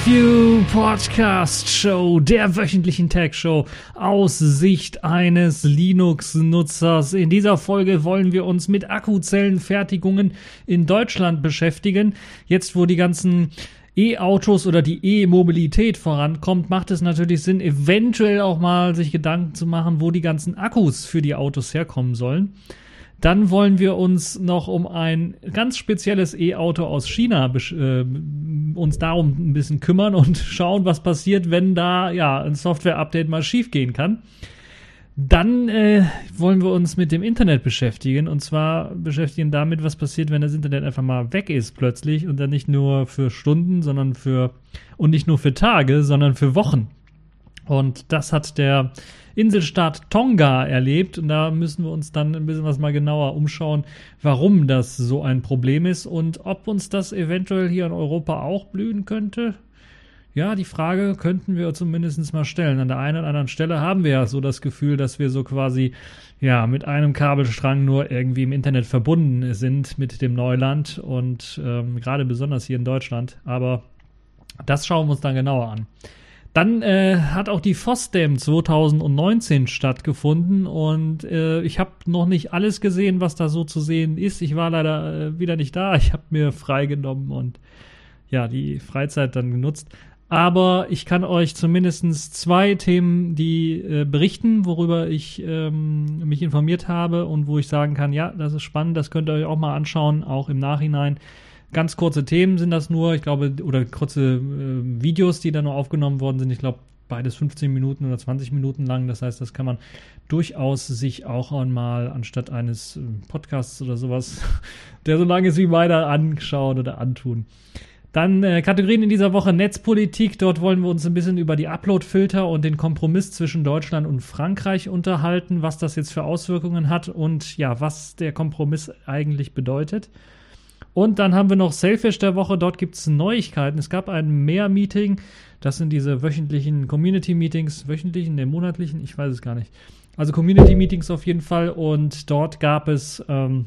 TagView Podcast Show, der wöchentlichen Tag Show aus Sicht eines Linux-Nutzers. In dieser Folge wollen wir uns mit Akkuzellenfertigungen in Deutschland beschäftigen. Jetzt, wo die ganzen E-Autos oder die E-Mobilität vorankommt, macht es natürlich Sinn, eventuell auch mal sich Gedanken zu machen, wo die ganzen Akkus für die Autos herkommen sollen. Dann wollen wir uns noch um ein ganz spezielles E-Auto aus China äh, uns darum ein bisschen kümmern und schauen, was passiert, wenn da ja ein Software-Update mal schiefgehen kann. Dann äh, wollen wir uns mit dem Internet beschäftigen und zwar beschäftigen damit, was passiert, wenn das Internet einfach mal weg ist plötzlich und dann nicht nur für Stunden, sondern für und nicht nur für Tage, sondern für Wochen. Und das hat der Inselstaat Tonga erlebt. Und da müssen wir uns dann ein bisschen was mal genauer umschauen, warum das so ein Problem ist und ob uns das eventuell hier in Europa auch blühen könnte. Ja, die Frage könnten wir zumindest mal stellen. An der einen oder anderen Stelle haben wir ja so das Gefühl, dass wir so quasi ja mit einem Kabelstrang nur irgendwie im Internet verbunden sind mit dem Neuland und ähm, gerade besonders hier in Deutschland. Aber das schauen wir uns dann genauer an. Dann äh, hat auch die FOSDEM 2019 stattgefunden und äh, ich habe noch nicht alles gesehen, was da so zu sehen ist. Ich war leider äh, wieder nicht da. Ich habe mir freigenommen und ja, die Freizeit dann genutzt. Aber ich kann euch zumindest zwei Themen, die äh, berichten, worüber ich ähm, mich informiert habe und wo ich sagen kann, ja, das ist spannend, das könnt ihr euch auch mal anschauen, auch im Nachhinein. Ganz kurze Themen sind das nur, ich glaube, oder kurze äh, Videos, die da nur aufgenommen worden sind. Ich glaube, beides 15 Minuten oder 20 Minuten lang. Das heißt, das kann man durchaus sich auch einmal anstatt eines äh, Podcasts oder sowas, der so lang ist wie meiner, anschauen oder antun. Dann äh, Kategorien in dieser Woche Netzpolitik. Dort wollen wir uns ein bisschen über die Upload-Filter und den Kompromiss zwischen Deutschland und Frankreich unterhalten, was das jetzt für Auswirkungen hat und ja, was der Kompromiss eigentlich bedeutet. Und dann haben wir noch Selfish der Woche. Dort gibt es Neuigkeiten. Es gab ein Mehr-Meeting. Das sind diese wöchentlichen Community-Meetings. Wöchentlichen, ne, monatlichen? Ich weiß es gar nicht. Also Community-Meetings auf jeden Fall. Und dort gab es ähm,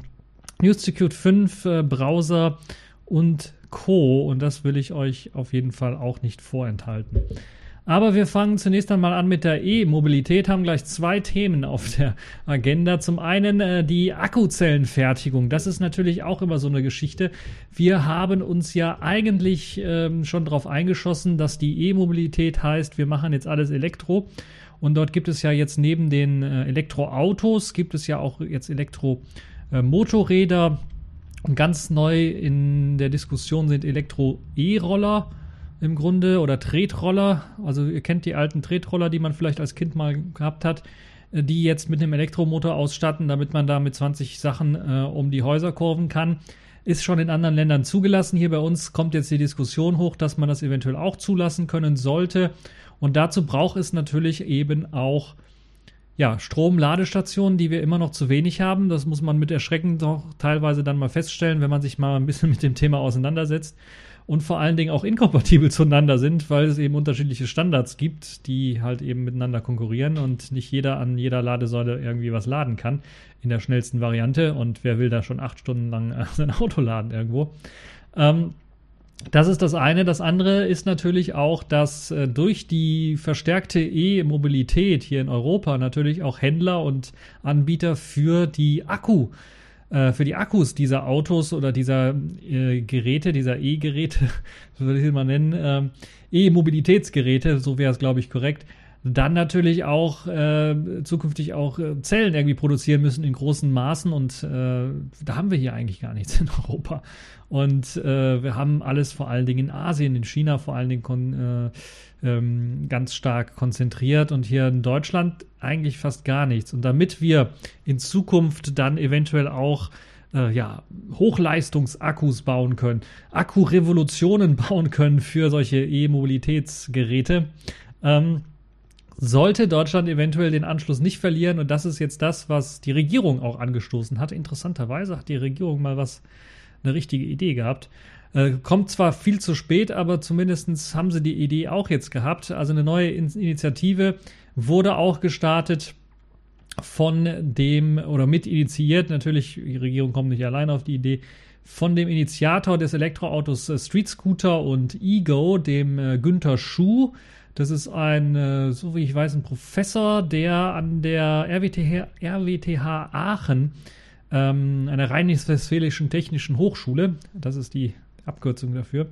NewsSecute 5 äh, Browser und Co. Und das will ich euch auf jeden Fall auch nicht vorenthalten. Aber wir fangen zunächst einmal an mit der E-Mobilität, haben gleich zwei Themen auf der Agenda. Zum einen äh, die Akkuzellenfertigung. Das ist natürlich auch immer so eine Geschichte. Wir haben uns ja eigentlich ähm, schon darauf eingeschossen, dass die E-Mobilität heißt, wir machen jetzt alles Elektro. Und dort gibt es ja jetzt neben den äh, Elektroautos, gibt es ja auch jetzt Elektromotorräder. Und ganz neu in der Diskussion sind Elektro-E-Roller im Grunde oder Tretroller. Also ihr kennt die alten Tretroller, die man vielleicht als Kind mal gehabt hat, äh, die jetzt mit einem Elektromotor ausstatten, damit man da mit 20 Sachen äh, um die Häuser kurven kann. Ist schon in anderen Ländern zugelassen. Hier bei uns kommt jetzt die Diskussion hoch, dass man das eventuell auch zulassen können sollte. Und dazu braucht es natürlich eben auch ja, Stromladestationen, die wir immer noch zu wenig haben. Das muss man mit Erschrecken doch teilweise dann mal feststellen, wenn man sich mal ein bisschen mit dem Thema auseinandersetzt und vor allen Dingen auch inkompatibel zueinander sind, weil es eben unterschiedliche Standards gibt, die halt eben miteinander konkurrieren und nicht jeder an jeder Ladesäule irgendwie was laden kann in der schnellsten Variante. Und wer will da schon acht Stunden lang äh, sein Auto laden irgendwo? Ähm, das ist das eine. Das andere ist natürlich auch, dass äh, durch die verstärkte E-Mobilität hier in Europa natürlich auch Händler und Anbieter für die Akku äh, für die Akkus dieser Autos oder dieser äh, Geräte, dieser E-Geräte, so würde ich es mal nennen, äh, E-Mobilitätsgeräte, so wäre es, glaube ich, korrekt, dann natürlich auch äh, zukünftig auch äh, Zellen irgendwie produzieren müssen in großen Maßen und äh, da haben wir hier eigentlich gar nichts in Europa. Und äh, wir haben alles vor allen Dingen in Asien, in China vor allen Dingen äh, ähm, ganz stark konzentriert und hier in Deutschland eigentlich fast gar nichts. Und damit wir in Zukunft dann eventuell auch ja, Hochleistungsakkus bauen können, Akkurevolutionen bauen können für solche E-Mobilitätsgeräte, ähm, sollte Deutschland eventuell den Anschluss nicht verlieren. Und das ist jetzt das, was die Regierung auch angestoßen hat. Interessanterweise hat die Regierung mal was, eine richtige Idee gehabt. Äh, kommt zwar viel zu spät, aber zumindest haben sie die Idee auch jetzt gehabt. Also eine neue Initiative wurde auch gestartet von dem oder mit initiiert. Natürlich, die Regierung kommt nicht alleine auf die Idee von dem Initiator des Elektroautos äh, Street Scooter und Ego, dem äh, Günther Schuh. Das ist ein, äh, so wie ich weiß, ein Professor, der an der RWTH, RWTH Aachen, ähm, einer rheinisch-westfälischen technischen Hochschule, das ist die Abkürzung dafür,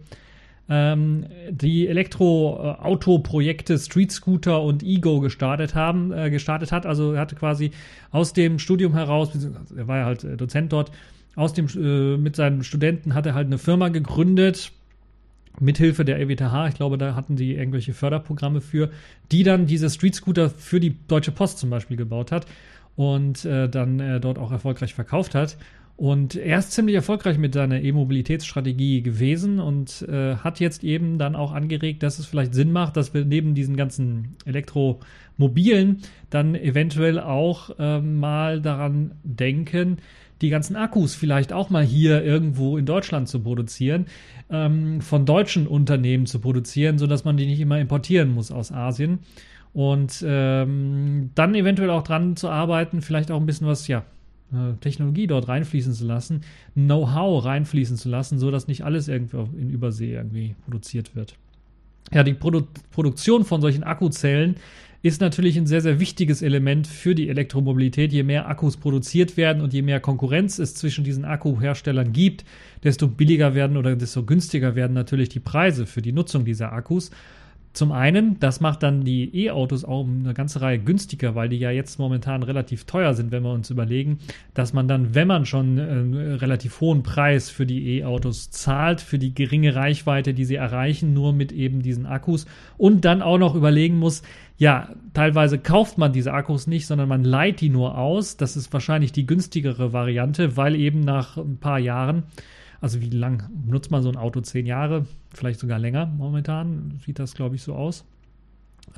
ähm, die Elektroauto-Projekte Street Scooter und Ego gestartet haben, äh, gestartet hat. Also er hatte quasi aus dem Studium heraus, er war ja halt äh, Dozent dort, aus dem äh, mit seinen Studenten hat er halt eine Firma gegründet, mithilfe der EWTH, ich glaube, da hatten die irgendwelche Förderprogramme für, die dann diese Street Scooter für die Deutsche Post zum Beispiel gebaut hat und äh, dann äh, dort auch erfolgreich verkauft hat. Und er ist ziemlich erfolgreich mit seiner E-Mobilitätsstrategie gewesen und äh, hat jetzt eben dann auch angeregt, dass es vielleicht Sinn macht, dass wir neben diesen ganzen Elektromobilen dann eventuell auch äh, mal daran denken, die ganzen Akkus vielleicht auch mal hier irgendwo in Deutschland zu produzieren, ähm, von deutschen Unternehmen zu produzieren, sodass man die nicht immer importieren muss aus Asien. Und ähm, dann eventuell auch dran zu arbeiten, vielleicht auch ein bisschen was, ja, äh, Technologie dort reinfließen zu lassen, Know-how reinfließen zu lassen, sodass nicht alles irgendwo in Übersee irgendwie produziert wird. Ja, die Produ Produktion von solchen Akkuzellen ist natürlich ein sehr, sehr wichtiges Element für die Elektromobilität. Je mehr Akkus produziert werden und je mehr Konkurrenz es zwischen diesen Akkuherstellern gibt, desto billiger werden oder desto günstiger werden natürlich die Preise für die Nutzung dieser Akkus. Zum einen, das macht dann die E-Autos auch eine ganze Reihe günstiger, weil die ja jetzt momentan relativ teuer sind, wenn wir uns überlegen, dass man dann, wenn man schon einen äh, relativ hohen Preis für die E-Autos zahlt, für die geringe Reichweite, die sie erreichen, nur mit eben diesen Akkus und dann auch noch überlegen muss, ja, teilweise kauft man diese Akkus nicht, sondern man leiht die nur aus. Das ist wahrscheinlich die günstigere Variante, weil eben nach ein paar Jahren also wie lang nutzt man so ein Auto? Zehn Jahre, vielleicht sogar länger momentan, sieht das, glaube ich, so aus.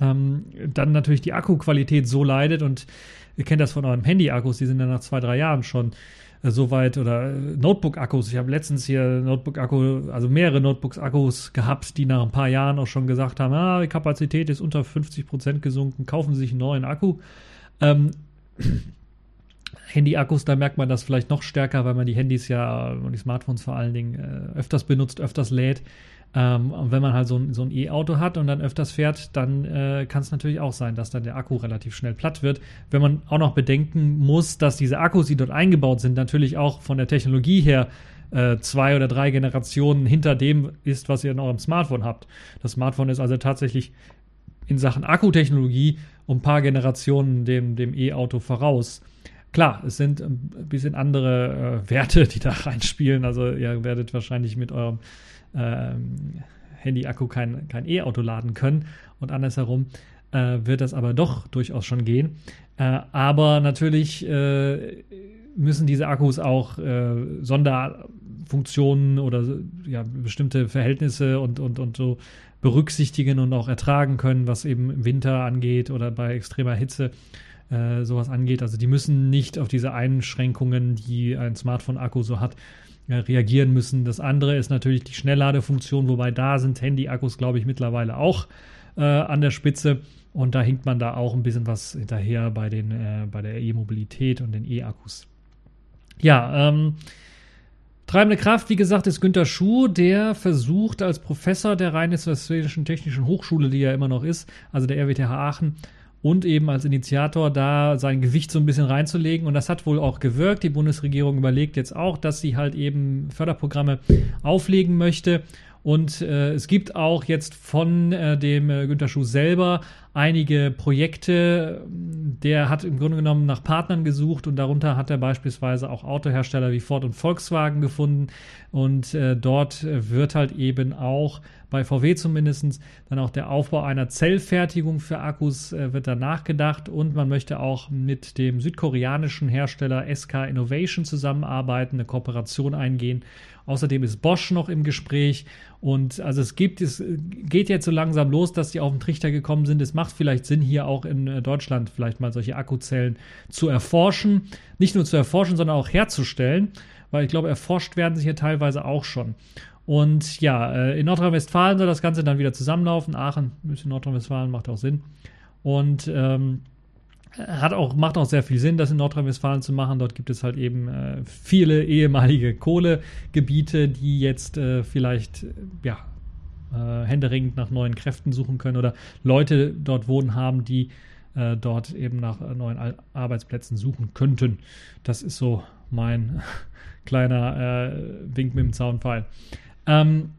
Ähm, dann natürlich die Akkuqualität so leidet und ihr kennt das von euren Handy-Akkus, die sind dann nach zwei, drei Jahren schon äh, so weit oder äh, Notebook-Akkus. Ich habe letztens hier Notebook-Akku, also mehrere Notebooks-Akkus gehabt, die nach ein paar Jahren auch schon gesagt haben, ah, die Kapazität ist unter 50 Prozent gesunken, kaufen Sie sich einen neuen Akku. Ähm, Handy-Akkus, da merkt man das vielleicht noch stärker, weil man die Handys ja und die Smartphones vor allen Dingen äh, öfters benutzt, öfters lädt. Ähm, und wenn man halt so ein, so ein E-Auto hat und dann öfters fährt, dann äh, kann es natürlich auch sein, dass dann der Akku relativ schnell platt wird. Wenn man auch noch bedenken muss, dass diese Akkus, die dort eingebaut sind, natürlich auch von der Technologie her äh, zwei oder drei Generationen hinter dem ist, was ihr in eurem Smartphone habt. Das Smartphone ist also tatsächlich in Sachen Akkutechnologie um ein paar Generationen dem, dem E-Auto voraus. Klar, es sind ein bisschen andere äh, Werte, die da reinspielen. Also ihr werdet wahrscheinlich mit eurem ähm, Handy-Akku kein, kein E-Auto laden können und andersherum äh, wird das aber doch durchaus schon gehen. Äh, aber natürlich äh, müssen diese Akkus auch äh, Sonderfunktionen oder ja, bestimmte Verhältnisse und, und, und so berücksichtigen und auch ertragen können, was eben Winter angeht oder bei extremer Hitze äh, sowas angeht. Also die müssen nicht auf diese Einschränkungen, die ein Smartphone-Akku so hat, äh, reagieren müssen. Das andere ist natürlich die Schnellladefunktion, wobei da sind Handy-Akkus, glaube ich, mittlerweile auch äh, an der Spitze. Und da hinkt man da auch ein bisschen was hinterher bei, den, äh, bei der E-Mobilität und den E-Akkus. Ja, ähm, Treibende Kraft, wie gesagt, ist Günter Schuh, der versucht als Professor der Rheinisch-Westfälischen Technischen Hochschule, die er immer noch ist, also der RWTH Aachen, und eben als Initiator da sein Gewicht so ein bisschen reinzulegen. Und das hat wohl auch gewirkt. Die Bundesregierung überlegt jetzt auch, dass sie halt eben Förderprogramme auflegen möchte. Und äh, es gibt auch jetzt von äh, dem äh, Günter Schuh selber einige Projekte. Der hat im Grunde genommen nach Partnern gesucht und darunter hat er beispielsweise auch Autohersteller wie Ford und Volkswagen gefunden. Und äh, dort wird halt eben auch bei VW zumindest dann auch der Aufbau einer Zellfertigung für Akkus äh, wird da nachgedacht und man möchte auch mit dem südkoreanischen Hersteller SK Innovation zusammenarbeiten, eine Kooperation eingehen. Außerdem ist Bosch noch im Gespräch und also es gibt, es geht jetzt so langsam los, dass die auf den Trichter gekommen sind. Es macht vielleicht Sinn, hier auch in äh, Deutschland vielleicht mal solche Akkuzellen zu erforschen. Nicht nur zu erforschen, sondern auch herzustellen, weil ich glaube, erforscht werden sie hier teilweise auch schon. Und ja, äh, in Nordrhein-Westfalen soll das Ganze dann wieder zusammenlaufen. Aachen, ein bisschen Nordrhein-Westfalen, macht auch Sinn. Und ähm, hat auch, macht auch sehr viel Sinn, das in Nordrhein-Westfalen zu machen. Dort gibt es halt eben äh, viele ehemalige Kohlegebiete, die jetzt äh, vielleicht ja, äh, händeringend nach neuen Kräften suchen können oder Leute dort wohnen haben, die äh, dort eben nach neuen Arbeitsplätzen suchen könnten. Das ist so mein kleiner äh, Wink mit dem Zaunpfeil. Ähm,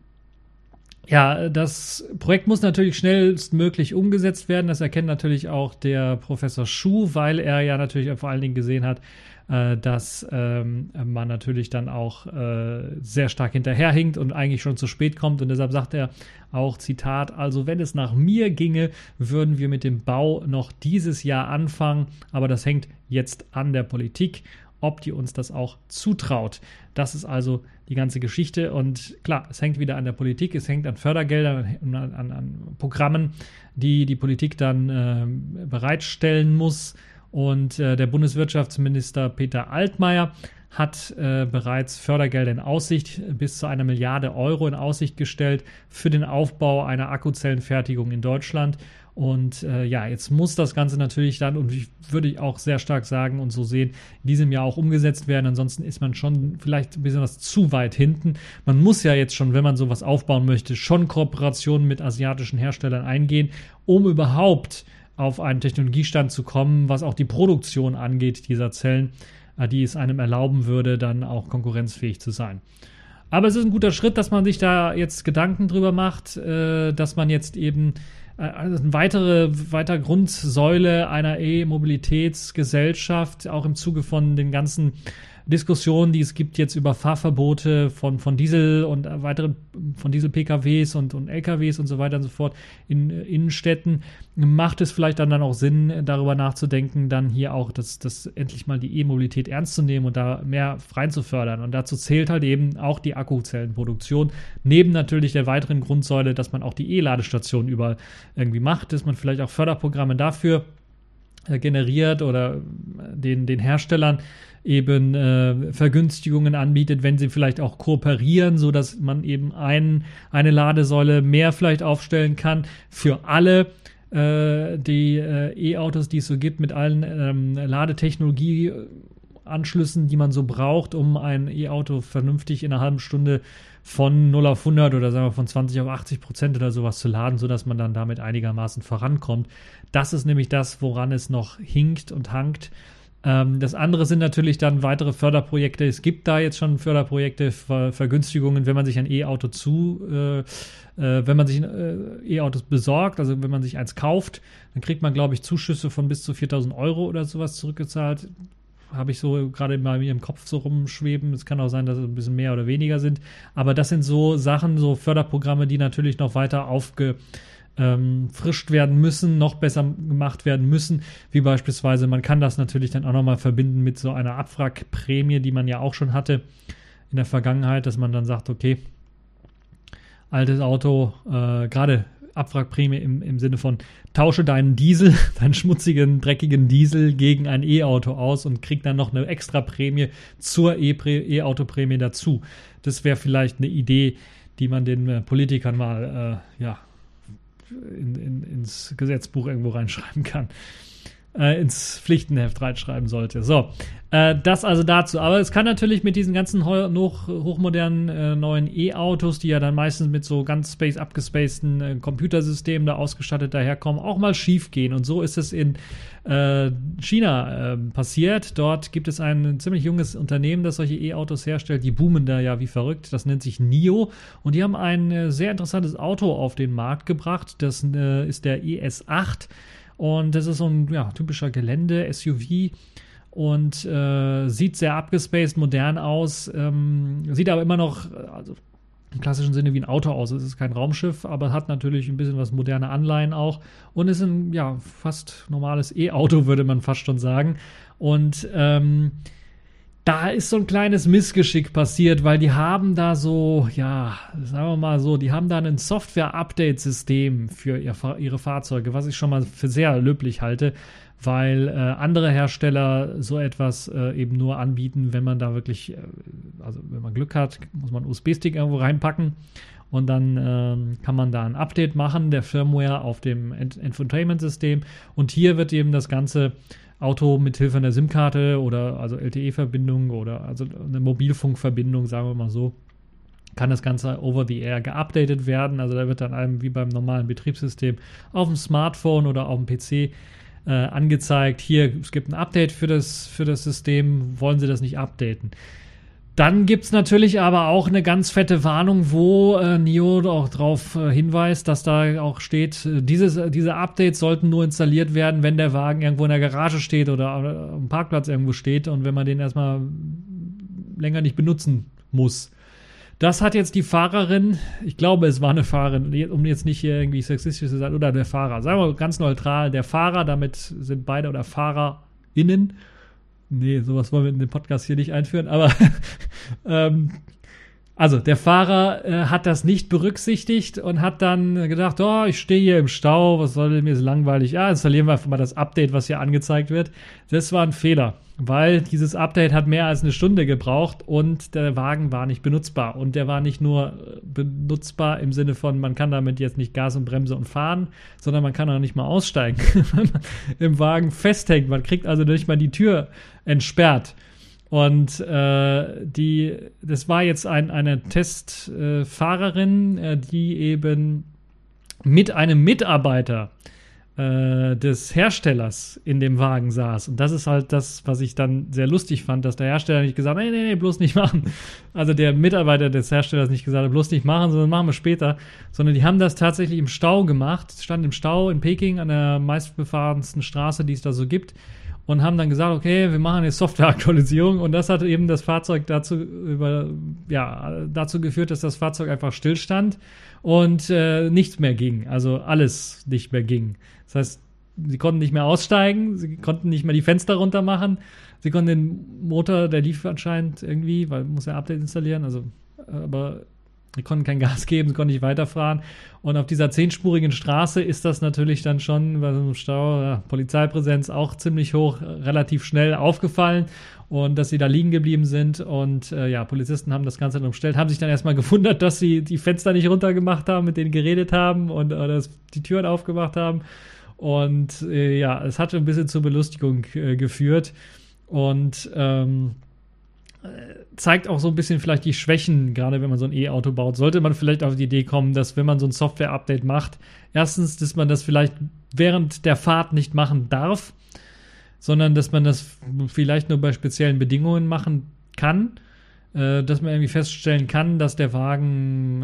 ja, das Projekt muss natürlich schnellstmöglich umgesetzt werden. Das erkennt natürlich auch der Professor Schuh, weil er ja natürlich vor allen Dingen gesehen hat, äh, dass ähm, man natürlich dann auch äh, sehr stark hinterherhinkt und eigentlich schon zu spät kommt. Und deshalb sagt er auch, Zitat, also wenn es nach mir ginge, würden wir mit dem Bau noch dieses Jahr anfangen, aber das hängt jetzt an der Politik ob die uns das auch zutraut. Das ist also die ganze Geschichte. Und klar, es hängt wieder an der Politik, es hängt an Fördergeldern, an, an, an Programmen, die die Politik dann äh, bereitstellen muss. Und äh, der Bundeswirtschaftsminister Peter Altmaier hat äh, bereits Fördergelder in Aussicht, bis zu einer Milliarde Euro in Aussicht gestellt für den Aufbau einer Akkuzellenfertigung in Deutschland. Und äh, ja, jetzt muss das Ganze natürlich dann, und ich würde auch sehr stark sagen und so sehen, in diesem Jahr auch umgesetzt werden. Ansonsten ist man schon vielleicht ein bisschen was zu weit hinten. Man muss ja jetzt schon, wenn man sowas aufbauen möchte, schon Kooperationen mit asiatischen Herstellern eingehen, um überhaupt auf einen Technologiestand zu kommen, was auch die Produktion angeht dieser Zellen, äh, die es einem erlauben würde, dann auch konkurrenzfähig zu sein. Aber es ist ein guter Schritt, dass man sich da jetzt Gedanken drüber macht, äh, dass man jetzt eben also eine weitere, weitere Grundsäule einer E-Mobilitätsgesellschaft, auch im Zuge von den ganzen Diskussionen, die es gibt jetzt über Fahrverbote von, von Diesel und weiteren von Diesel-PKWs und, und LKWs und so weiter und so fort in Innenstädten, macht es vielleicht dann, dann auch Sinn, darüber nachzudenken, dann hier auch das, das endlich mal die E-Mobilität ernst zu nehmen und da mehr rein zu fördern. Und dazu zählt halt eben auch die Akkuzellenproduktion, neben natürlich der weiteren Grundsäule, dass man auch die E-Ladestationen überall irgendwie macht, dass man vielleicht auch Förderprogramme dafür äh, generiert oder den, den Herstellern eben äh, Vergünstigungen anbietet, wenn sie vielleicht auch kooperieren, so dass man eben ein, eine Ladesäule mehr vielleicht aufstellen kann für alle äh, die äh, E-Autos, die es so gibt, mit allen ähm, Ladetechnologie. Anschlüssen, die man so braucht, um ein E-Auto vernünftig in einer halben Stunde von 0 auf 100 oder sagen wir von 20 auf 80 Prozent oder sowas zu laden, sodass man dann damit einigermaßen vorankommt. Das ist nämlich das, woran es noch hinkt und hankt. Ähm, das andere sind natürlich dann weitere Förderprojekte. Es gibt da jetzt schon Förderprojekte, Ver Vergünstigungen, wenn man sich ein E-Auto zu, äh, äh, wenn man sich äh, E-Autos besorgt, also wenn man sich eins kauft, dann kriegt man, glaube ich, Zuschüsse von bis zu 4000 Euro oder sowas zurückgezahlt. Habe ich so gerade mal in ihrem Kopf so rumschweben. Es kann auch sein, dass es ein bisschen mehr oder weniger sind. Aber das sind so Sachen, so Förderprogramme, die natürlich noch weiter aufge ähm, frischt werden müssen, noch besser gemacht werden müssen, wie beispielsweise, man kann das natürlich dann auch nochmal verbinden mit so einer Abwrackprämie, die man ja auch schon hatte in der Vergangenheit, dass man dann sagt, okay, altes Auto, äh, gerade Abwrackprämie im, im Sinne von tausche deinen Diesel, deinen schmutzigen, dreckigen Diesel gegen ein E-Auto aus und krieg dann noch eine extra Prämie zur E-Auto-Prämie dazu. Das wäre vielleicht eine Idee, die man den äh, Politikern mal äh, ja, in, in, ins Gesetzbuch irgendwo reinschreiben kann. Äh, ins Pflichtenheft reinschreiben sollte. So, äh, das also dazu. Aber es kann natürlich mit diesen ganzen hoch, hochmodernen äh, neuen E-Autos, die ja dann meistens mit so ganz space abgespaceden äh, Computersystemen da ausgestattet daherkommen, auch mal schief gehen. Und so ist es in äh, China ähm, passiert. Dort gibt es ein ziemlich junges Unternehmen, das solche E-Autos herstellt. Die boomen da ja wie verrückt. Das nennt sich NIO. Und die haben ein äh, sehr interessantes Auto auf den Markt gebracht. Das ist der ES8. Und das ist so ein ja, typischer Gelände-SUV und äh, sieht sehr abgespaced, modern aus, ähm, sieht aber immer noch, also im klassischen Sinne wie ein Auto aus. Es ist kein Raumschiff, aber hat natürlich ein bisschen was moderne Anleihen auch und ist ein ja fast normales E-Auto, würde man fast schon sagen. Und ähm, da ist so ein kleines Missgeschick passiert, weil die haben da so, ja, sagen wir mal so, die haben da ein Software-Update-System für ihr, ihre Fahrzeuge, was ich schon mal für sehr löblich halte, weil äh, andere Hersteller so etwas äh, eben nur anbieten, wenn man da wirklich, äh, also wenn man Glück hat, muss man einen USB-Stick irgendwo reinpacken und dann ähm, kann man da ein Update machen der Firmware auf dem Infotainment-System. Und hier wird eben das Ganze Auto mit Hilfe einer SIM-Karte oder also LTE-Verbindung oder also eine Mobilfunkverbindung, sagen wir mal so, kann das Ganze over the air geupdatet werden. Also da wird dann einem wie beim normalen Betriebssystem auf dem Smartphone oder auf dem PC äh, angezeigt, hier, es gibt ein Update für das, für das System, wollen Sie das nicht updaten? Dann gibt es natürlich aber auch eine ganz fette Warnung, wo äh, NIO auch darauf äh, hinweist, dass da auch steht, äh, dieses, diese Updates sollten nur installiert werden, wenn der Wagen irgendwo in der Garage steht oder am Parkplatz irgendwo steht und wenn man den erstmal länger nicht benutzen muss. Das hat jetzt die Fahrerin, ich glaube, es war eine Fahrerin, um jetzt nicht hier irgendwie sexistisch zu sein, oder der Fahrer, sagen wir ganz neutral, der Fahrer, damit sind beide oder FahrerInnen. Nee, sowas wollen wir in den Podcast hier nicht einführen, aber ähm, also der Fahrer äh, hat das nicht berücksichtigt und hat dann gedacht, oh, ich stehe hier im Stau, was soll denn mir so langweilig? Ja, installieren wir einfach mal das Update, was hier angezeigt wird. Das war ein Fehler weil dieses Update hat mehr als eine Stunde gebraucht und der Wagen war nicht benutzbar. Und der war nicht nur äh, benutzbar im Sinne von, man kann damit jetzt nicht Gas und Bremse und fahren, sondern man kann auch nicht mal aussteigen, wenn man im Wagen festhängt. Man kriegt also nicht mal die Tür entsperrt. Und äh, die, das war jetzt ein, eine Testfahrerin, äh, die eben mit einem Mitarbeiter äh, des Herstellers in dem Wagen saß. Und das ist halt das, was ich dann sehr lustig fand, dass der Hersteller nicht gesagt hat, nee, nee, nee, bloß nicht machen. Also der Mitarbeiter des Herstellers nicht gesagt hat, bloß nicht machen, sondern machen wir später. Sondern die haben das tatsächlich im Stau gemacht, stand im Stau in Peking an der meistbefahrensten Straße, die es da so gibt und haben dann gesagt, okay, wir machen jetzt Softwareaktualisierung. Und das hat eben das Fahrzeug dazu über, ja, dazu geführt, dass das Fahrzeug einfach stillstand und äh, nichts mehr ging, also alles nicht mehr ging. Das heißt, sie konnten nicht mehr aussteigen, sie konnten nicht mehr die Fenster runter machen, sie konnten den Motor, der lief anscheinend irgendwie, weil muss ja Update installieren, also aber sie konnten kein Gas geben, sie konnten nicht weiterfahren. Und auf dieser zehnspurigen Straße ist das natürlich dann schon bei so einem Stau, ja, Polizeipräsenz auch ziemlich hoch, relativ schnell aufgefallen. Und dass sie da liegen geblieben sind. Und äh, ja, Polizisten haben das Ganze dann umstellt, haben sich dann erstmal gewundert, dass sie die Fenster nicht runtergemacht haben, mit denen geredet haben und äh, die Türen aufgemacht haben. Und äh, ja, es hat ein bisschen zur Belustigung äh, geführt. Und ähm, äh, zeigt auch so ein bisschen vielleicht die Schwächen, gerade wenn man so ein E-Auto baut. Sollte man vielleicht auf die Idee kommen, dass wenn man so ein Software-Update macht, erstens, dass man das vielleicht während der Fahrt nicht machen darf, sondern dass man das vielleicht nur bei speziellen Bedingungen machen kann, äh, dass man irgendwie feststellen kann, dass der Wagen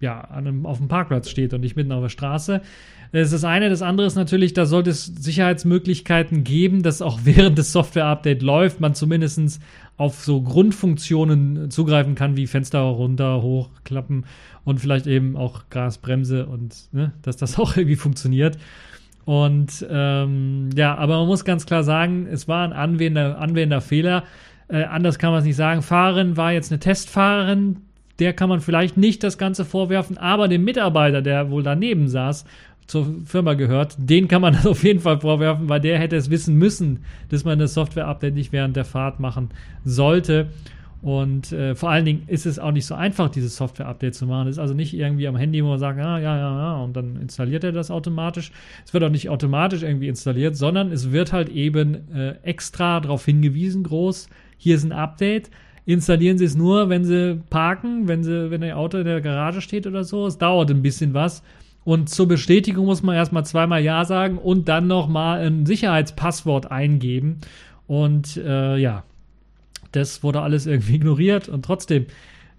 äh, ja einem, auf dem Parkplatz steht und nicht mitten auf der Straße. Das ist das eine. Das andere ist natürlich, da sollte es Sicherheitsmöglichkeiten geben, dass auch während des Software-Update läuft, man zumindest auf so Grundfunktionen zugreifen kann, wie Fenster runter, hoch, klappen und vielleicht eben auch Gasbremse und ne, dass das auch irgendwie funktioniert. Und ähm, ja, aber man muss ganz klar sagen, es war ein Anwender, Anwenderfehler. Äh, anders kann man es nicht sagen. Fahrerin war jetzt eine Testfahrerin, der kann man vielleicht nicht das Ganze vorwerfen, aber dem Mitarbeiter, der wohl daneben saß zur Firma gehört, den kann man das auf jeden Fall vorwerfen, weil der hätte es wissen müssen, dass man das Software-Update nicht während der Fahrt machen sollte. Und äh, vor allen Dingen ist es auch nicht so einfach, dieses Software-Update zu machen. Es ist also nicht irgendwie am Handy, wo man sagt, ah, ja, ja, ja, und dann installiert er das automatisch. Es wird auch nicht automatisch irgendwie installiert, sondern es wird halt eben äh, extra darauf hingewiesen, groß, hier ist ein Update. Installieren Sie es nur, wenn Sie parken, wenn Sie, wenn Ihr Auto in der Garage steht oder so. Es dauert ein bisschen was. Und zur Bestätigung muss man erstmal zweimal Ja sagen und dann nochmal ein Sicherheitspasswort eingeben. Und äh, ja, das wurde alles irgendwie ignoriert und trotzdem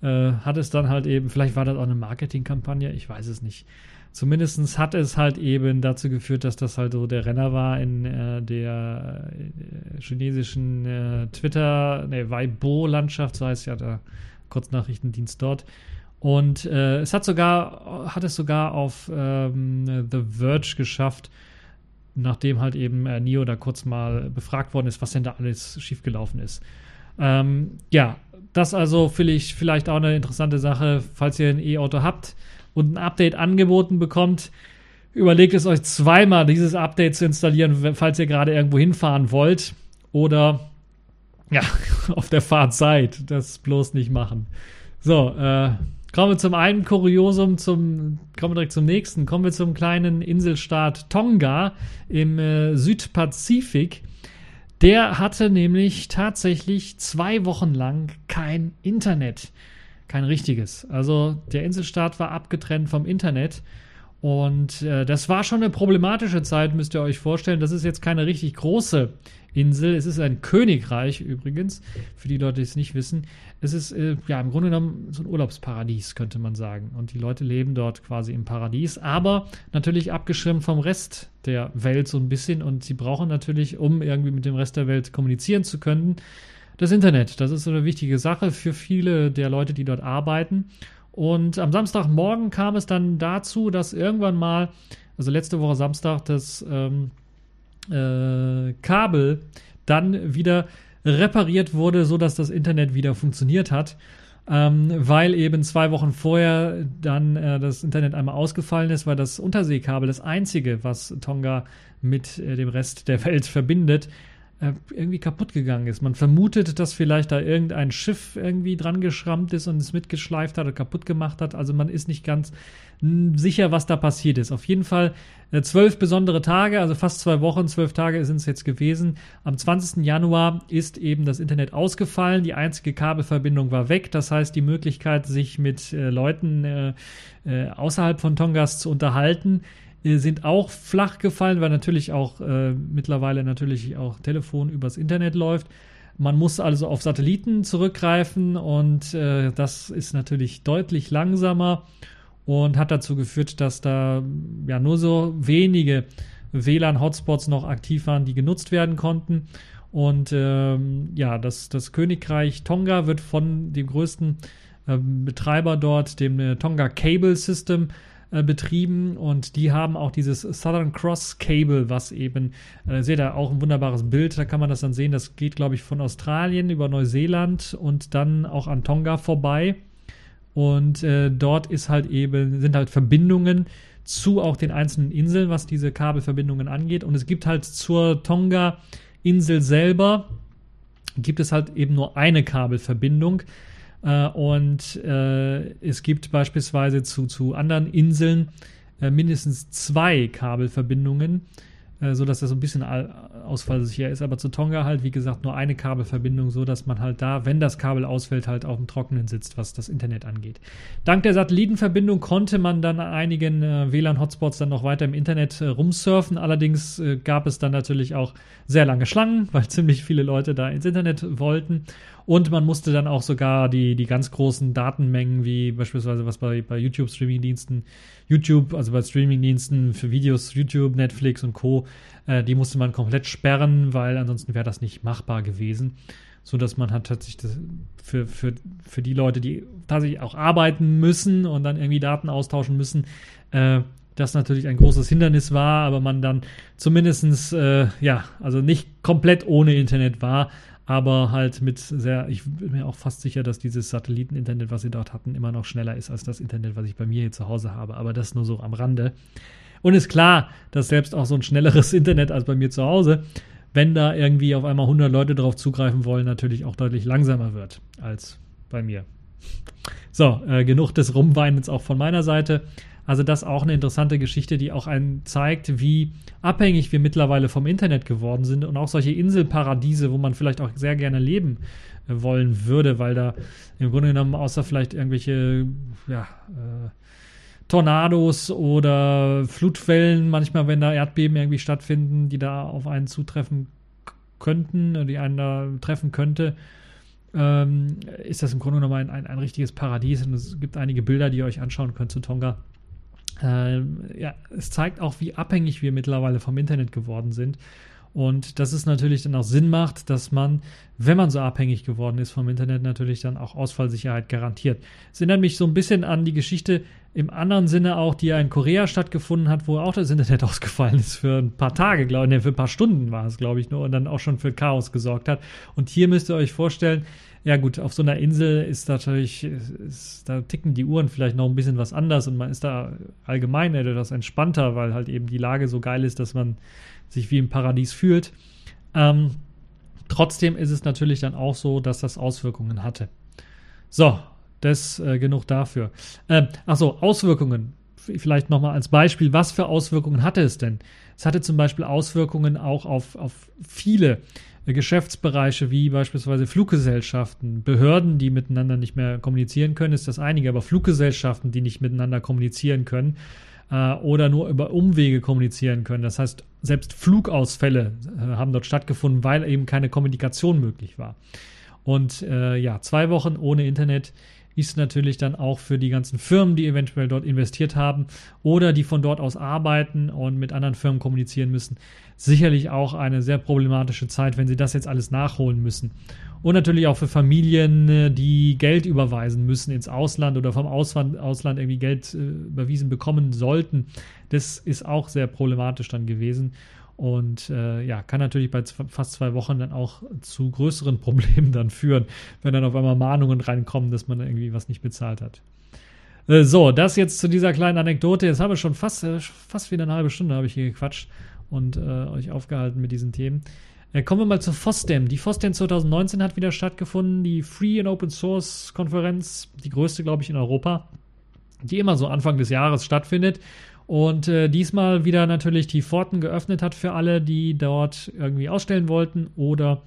äh, hat es dann halt eben, vielleicht war das auch eine Marketingkampagne, ich weiß es nicht. Zumindest hat es halt eben dazu geführt, dass das halt so der Renner war in äh, der äh, chinesischen äh, Twitter, ne, Weibo-Landschaft, so heißt ja der Kurznachrichtendienst dort. Und äh, es hat sogar, hat es sogar auf ähm, The Verge geschafft, nachdem halt eben äh, Neo da kurz mal befragt worden ist, was denn da alles schiefgelaufen ist. Ähm, ja, das also ich vielleicht auch eine interessante Sache, falls ihr ein E-Auto habt und ein Update angeboten bekommt. Überlegt es euch zweimal, dieses Update zu installieren, falls ihr gerade irgendwo hinfahren wollt oder ja, auf der Fahrt seid. Das bloß nicht machen. So, äh, Kommen wir zum einen Kuriosum, zum, kommen wir direkt zum nächsten. Kommen wir zum kleinen Inselstaat Tonga im äh, Südpazifik. Der hatte nämlich tatsächlich zwei Wochen lang kein Internet. Kein richtiges. Also der Inselstaat war abgetrennt vom Internet. Und äh, das war schon eine problematische Zeit, müsst ihr euch vorstellen. Das ist jetzt keine richtig große Insel. Es ist ein Königreich übrigens, für die Leute, die es nicht wissen. Es ist äh, ja im Grunde genommen so ein Urlaubsparadies, könnte man sagen. Und die Leute leben dort quasi im Paradies, aber natürlich abgeschirmt vom Rest der Welt so ein bisschen. Und sie brauchen natürlich, um irgendwie mit dem Rest der Welt kommunizieren zu können, das Internet. Das ist so eine wichtige Sache für viele der Leute, die dort arbeiten. Und am Samstagmorgen kam es dann dazu, dass irgendwann mal, also letzte Woche Samstag, das ähm, äh, Kabel dann wieder repariert wurde, sodass das Internet wieder funktioniert hat. Ähm, weil eben zwei Wochen vorher dann äh, das Internet einmal ausgefallen ist, weil das Unterseekabel, das einzige, was Tonga mit äh, dem Rest der Welt verbindet, irgendwie kaputt gegangen ist. Man vermutet, dass vielleicht da irgendein Schiff irgendwie dran geschrammt ist und es mitgeschleift hat oder kaputt gemacht hat. Also man ist nicht ganz sicher, was da passiert ist. Auf jeden Fall äh, zwölf besondere Tage, also fast zwei Wochen, zwölf Tage sind es jetzt gewesen. Am 20. Januar ist eben das Internet ausgefallen. Die einzige Kabelverbindung war weg. Das heißt, die Möglichkeit, sich mit äh, Leuten äh, äh, außerhalb von Tongas zu unterhalten, äh, sind auch flach gefallen, weil natürlich auch äh, mittlerweile natürlich auch Telefon übers Internet läuft. Man muss also auf Satelliten zurückgreifen und äh, das ist natürlich deutlich langsamer und hat dazu geführt, dass da ja nur so wenige WLAN-Hotspots noch aktiv waren, die genutzt werden konnten. Und ähm, ja, das, das Königreich Tonga wird von dem größten äh, Betreiber dort, dem äh, Tonga Cable System, äh, betrieben und die haben auch dieses Southern Cross Cable, was eben, äh, seht ihr auch ein wunderbares Bild, da kann man das dann sehen, das geht glaube ich von Australien über Neuseeland und dann auch an Tonga vorbei. Und äh, dort ist halt eben, sind halt Verbindungen zu auch den einzelnen Inseln, was diese Kabelverbindungen angeht. Und es gibt halt zur Tonga Insel selber gibt es halt eben nur eine Kabelverbindung. Äh, und äh, es gibt beispielsweise zu, zu anderen Inseln äh, mindestens zwei Kabelverbindungen äh, so dass das ein bisschen ausfallsicher ist. Aber zu Tonga halt, wie gesagt, nur eine Kabelverbindung, so dass man halt da, wenn das Kabel ausfällt, halt auf dem Trockenen sitzt, was das Internet angeht. Dank der Satellitenverbindung konnte man dann an einigen äh, WLAN-Hotspots dann noch weiter im Internet äh, rumsurfen. Allerdings äh, gab es dann natürlich auch sehr lange Schlangen, weil ziemlich viele Leute da ins Internet wollten. Und man musste dann auch sogar die, die ganz großen Datenmengen, wie beispielsweise was bei, bei YouTube-Streaming-Diensten, YouTube, also bei Streaming-Diensten für Videos, YouTube, Netflix und Co., äh, die musste man komplett sperren, weil ansonsten wäre das nicht machbar gewesen. So dass man hat tatsächlich für, für, für die Leute, die tatsächlich auch arbeiten müssen und dann irgendwie Daten austauschen müssen, äh, das natürlich ein großes Hindernis war, aber man dann zumindestens äh, ja, also nicht komplett ohne Internet war, aber halt mit sehr, ich bin mir auch fast sicher, dass dieses Satelliteninternet, was sie dort hatten, immer noch schneller ist als das Internet, was ich bei mir hier zu Hause habe. Aber das nur so am Rande. Und ist klar, dass selbst auch so ein schnelleres Internet als bei mir zu Hause, wenn da irgendwie auf einmal 100 Leute drauf zugreifen wollen, natürlich auch deutlich langsamer wird als bei mir. So, äh, genug des Rumweinens auch von meiner Seite. Also das ist auch eine interessante Geschichte, die auch einen zeigt, wie abhängig wir mittlerweile vom Internet geworden sind und auch solche Inselparadiese, wo man vielleicht auch sehr gerne leben äh, wollen würde, weil da im Grunde genommen außer vielleicht irgendwelche ja, äh, Tornados oder Flutwellen, manchmal wenn da Erdbeben irgendwie stattfinden, die da auf einen zutreffen könnten, die einen da treffen könnte, ähm, ist das im Grunde genommen ein, ein, ein richtiges Paradies und es gibt einige Bilder, die ihr euch anschauen könnt zu Tonga äh, ja, es zeigt auch, wie abhängig wir mittlerweile vom Internet geworden sind. Und dass es natürlich dann auch Sinn macht, dass man, wenn man so abhängig geworden ist vom Internet, natürlich dann auch Ausfallsicherheit garantiert. Es erinnert mich so ein bisschen an die Geschichte im anderen Sinne auch, die ja in Korea stattgefunden hat, wo auch das Internet ausgefallen ist für ein paar Tage, glaube ich, ne, für ein paar Stunden war es, glaube ich, nur und dann auch schon für Chaos gesorgt hat. Und hier müsst ihr euch vorstellen, ja gut, auf so einer Insel ist natürlich, ist, da ticken die Uhren vielleicht noch ein bisschen was anders und man ist da allgemein etwas entspannter, weil halt eben die Lage so geil ist, dass man sich wie im Paradies fühlt. Ähm, trotzdem ist es natürlich dann auch so, dass das Auswirkungen hatte. So, das äh, genug dafür. Ähm, Achso, Auswirkungen. Vielleicht nochmal als Beispiel, was für Auswirkungen hatte es denn? Es hatte zum Beispiel Auswirkungen auch auf, auf viele Geschäftsbereiche wie beispielsweise Fluggesellschaften, Behörden, die miteinander nicht mehr kommunizieren können, ist das einige, aber Fluggesellschaften, die nicht miteinander kommunizieren können äh, oder nur über Umwege kommunizieren können. Das heißt, selbst Flugausfälle äh, haben dort stattgefunden, weil eben keine Kommunikation möglich war. Und äh, ja, zwei Wochen ohne Internet ist natürlich dann auch für die ganzen Firmen, die eventuell dort investiert haben oder die von dort aus arbeiten und mit anderen Firmen kommunizieren müssen, sicherlich auch eine sehr problematische Zeit, wenn sie das jetzt alles nachholen müssen. Und natürlich auch für Familien, äh, die Geld überweisen müssen ins Ausland oder vom Ausland, Ausland irgendwie Geld äh, überwiesen bekommen sollten. Das ist auch sehr problematisch dann gewesen. Und äh, ja, kann natürlich bei fast zwei Wochen dann auch zu größeren Problemen dann führen, wenn dann auf einmal Mahnungen reinkommen, dass man irgendwie was nicht bezahlt hat. Äh, so, das jetzt zu dieser kleinen Anekdote. Jetzt habe ich schon fast, äh, fast wieder eine halbe Stunde habe ich hier gequatscht und äh, euch aufgehalten mit diesen Themen. Äh, kommen wir mal zur FOSDEM. Die FOSDEM 2019 hat wieder stattgefunden, die Free and Open Source Konferenz, die größte, glaube ich, in Europa, die immer so Anfang des Jahres stattfindet und äh, diesmal wieder natürlich die Pforten geöffnet hat für alle, die dort irgendwie ausstellen wollten oder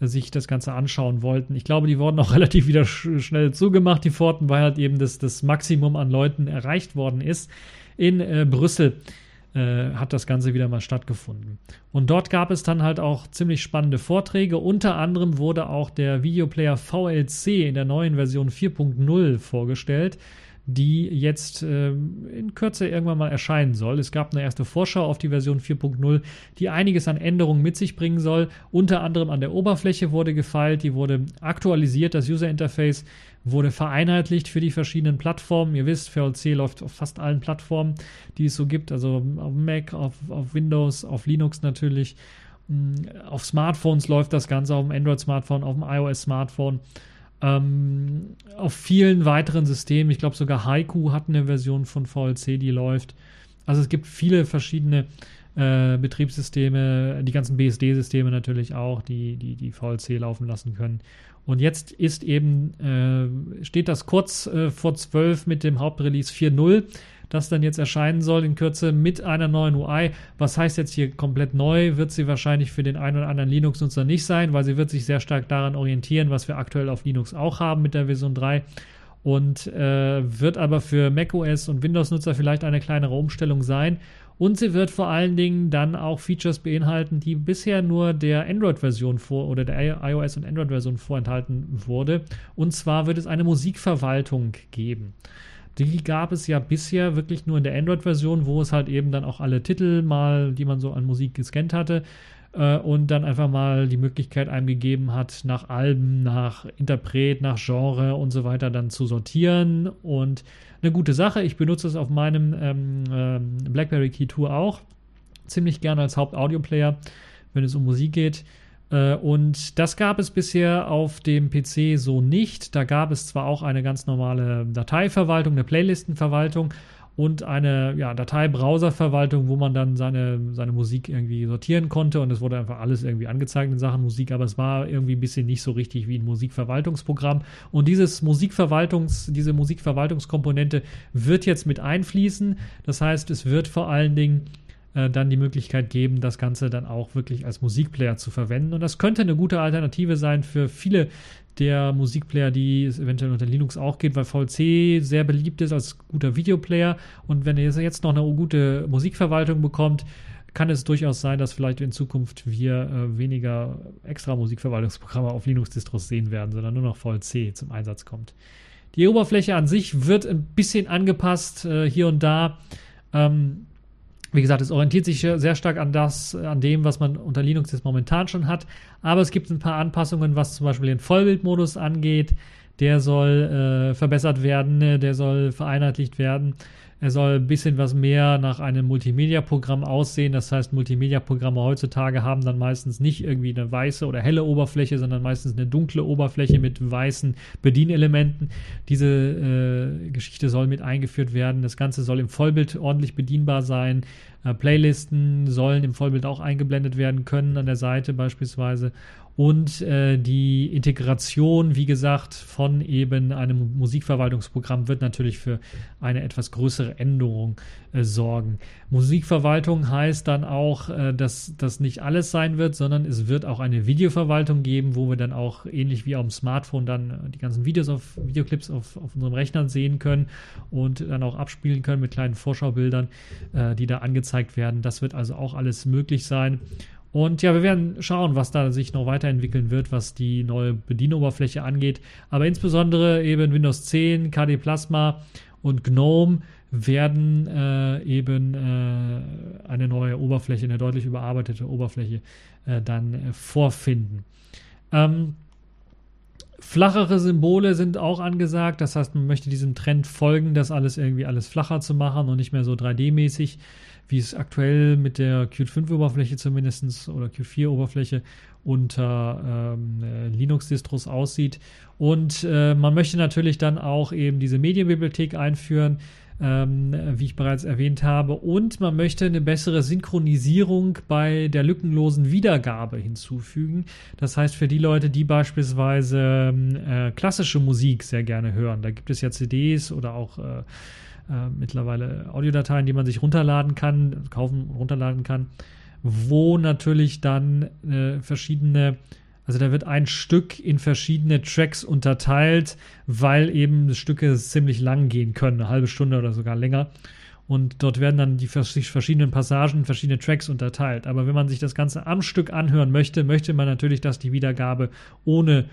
sich das Ganze anschauen wollten. Ich glaube, die wurden auch relativ wieder sch schnell zugemacht, die Pforten, weil halt eben das, das Maximum an Leuten erreicht worden ist. In äh, Brüssel äh, hat das Ganze wieder mal stattgefunden. Und dort gab es dann halt auch ziemlich spannende Vorträge. Unter anderem wurde auch der Videoplayer VLC in der neuen Version 4.0 vorgestellt die jetzt äh, in Kürze irgendwann mal erscheinen soll. Es gab eine erste Vorschau auf die Version 4.0, die einiges an Änderungen mit sich bringen soll. Unter anderem an der Oberfläche wurde gefeilt, die wurde aktualisiert, das User Interface wurde vereinheitlicht für die verschiedenen Plattformen. Ihr wisst, VLC läuft auf fast allen Plattformen, die es so gibt, also auf Mac, auf, auf Windows, auf Linux natürlich. Mm, auf Smartphones läuft das Ganze, auf dem Android-Smartphone, auf dem iOS-Smartphone. Ähm, auf vielen weiteren Systemen, ich glaube sogar Haiku hat eine Version von VLC, die läuft. Also es gibt viele verschiedene äh, Betriebssysteme, die ganzen BSD-Systeme natürlich auch, die, die die VLC laufen lassen können. Und jetzt ist eben, äh, steht das kurz äh, vor 12 mit dem Hauptrelease 4.0 das dann jetzt erscheinen soll in Kürze mit einer neuen UI. Was heißt jetzt hier komplett neu? Wird sie wahrscheinlich für den einen oder anderen Linux-Nutzer nicht sein, weil sie wird sich sehr stark daran orientieren, was wir aktuell auf Linux auch haben mit der Version 3 und äh, wird aber für macOS und Windows-Nutzer vielleicht eine kleinere Umstellung sein. Und sie wird vor allen Dingen dann auch Features beinhalten, die bisher nur der Android-Version vor oder der iOS und Android-Version vorenthalten wurde. Und zwar wird es eine Musikverwaltung geben. Die gab es ja bisher wirklich nur in der Android-Version, wo es halt eben dann auch alle Titel mal, die man so an Musik gescannt hatte, äh, und dann einfach mal die Möglichkeit eingegeben hat, nach Alben, nach Interpret, nach Genre und so weiter dann zu sortieren. Und eine gute Sache. Ich benutze es auf meinem ähm, ähm, BlackBerry Key Tour auch ziemlich gerne als Hauptaudioplayer, wenn es um Musik geht. Äh, und das gab es bisher auf dem PC so nicht. Da gab es zwar auch eine ganz normale Dateiverwaltung, eine Playlistenverwaltung und eine ja, Dateibrowserverwaltung, wo man dann seine, seine Musik irgendwie sortieren konnte und es wurde einfach alles irgendwie angezeigt in Sachen Musik, aber es war irgendwie ein bisschen nicht so richtig wie ein Musikverwaltungsprogramm. Und dieses Musikverwaltungs, diese Musikverwaltungskomponente wird jetzt mit einfließen. Das heißt, es wird vor allen Dingen äh, dann die Möglichkeit geben, das Ganze dann auch wirklich als Musikplayer zu verwenden. Und das könnte eine gute Alternative sein für viele der Musikplayer, die es eventuell unter Linux auch geht, weil VLC sehr beliebt ist als guter Videoplayer. Und wenn ihr jetzt noch eine gute Musikverwaltung bekommt, kann es durchaus sein, dass vielleicht in Zukunft wir äh, weniger extra Musikverwaltungsprogramme auf Linux-Distros sehen werden, sondern nur noch VLC zum Einsatz kommt. Die Oberfläche an sich wird ein bisschen angepasst äh, hier und da. Ähm, wie gesagt, es orientiert sich sehr stark an das, an dem, was man unter Linux jetzt momentan schon hat. Aber es gibt ein paar Anpassungen, was zum Beispiel den Vollbildmodus angeht. Der soll äh, verbessert werden, der soll vereinheitlicht werden. Er soll ein bisschen was mehr nach einem Multimedia-Programm aussehen. Das heißt, Multimedia-Programme heutzutage haben dann meistens nicht irgendwie eine weiße oder helle Oberfläche, sondern meistens eine dunkle Oberfläche mit weißen Bedienelementen. Diese äh, Geschichte soll mit eingeführt werden. Das Ganze soll im Vollbild ordentlich bedienbar sein. Äh, Playlisten sollen im Vollbild auch eingeblendet werden können an der Seite beispielsweise und äh, die Integration, wie gesagt, von eben einem Musikverwaltungsprogramm wird natürlich für eine etwas größere Änderung äh, sorgen. Musikverwaltung heißt dann auch, äh, dass das nicht alles sein wird, sondern es wird auch eine Videoverwaltung geben, wo wir dann auch ähnlich wie auf dem Smartphone dann die ganzen Videos auf Videoclips auf, auf unserem Rechner sehen können und dann auch abspielen können mit kleinen Vorschaubildern, äh, die da angezeigt werden. Das wird also auch alles möglich sein. Und ja, wir werden schauen, was da sich noch weiterentwickeln wird, was die neue Bedienoberfläche angeht. Aber insbesondere eben Windows 10, KD Plasma und GNOME werden äh, eben äh, eine neue Oberfläche, eine deutlich überarbeitete Oberfläche äh, dann äh, vorfinden. Ähm, flachere Symbole sind auch angesagt, das heißt, man möchte diesem Trend folgen, das alles irgendwie alles flacher zu machen und nicht mehr so 3D-mäßig wie es aktuell mit der Qt 5-Oberfläche zumindest oder Qt 4-Oberfläche unter ähm, äh, Linux-Distros aussieht. Und äh, man möchte natürlich dann auch eben diese Medienbibliothek einführen, ähm, wie ich bereits erwähnt habe. Und man möchte eine bessere Synchronisierung bei der lückenlosen Wiedergabe hinzufügen. Das heißt, für die Leute, die beispielsweise ähm, äh, klassische Musik sehr gerne hören, da gibt es ja CDs oder auch äh, äh, mittlerweile Audiodateien, die man sich runterladen kann, kaufen, runterladen kann, wo natürlich dann äh, verschiedene, also da wird ein Stück in verschiedene Tracks unterteilt, weil eben Stücke ziemlich lang gehen können, eine halbe Stunde oder sogar länger. Und dort werden dann die verschiedenen Passagen verschiedene Tracks unterteilt. Aber wenn man sich das Ganze am Stück anhören möchte, möchte man natürlich, dass die Wiedergabe ohne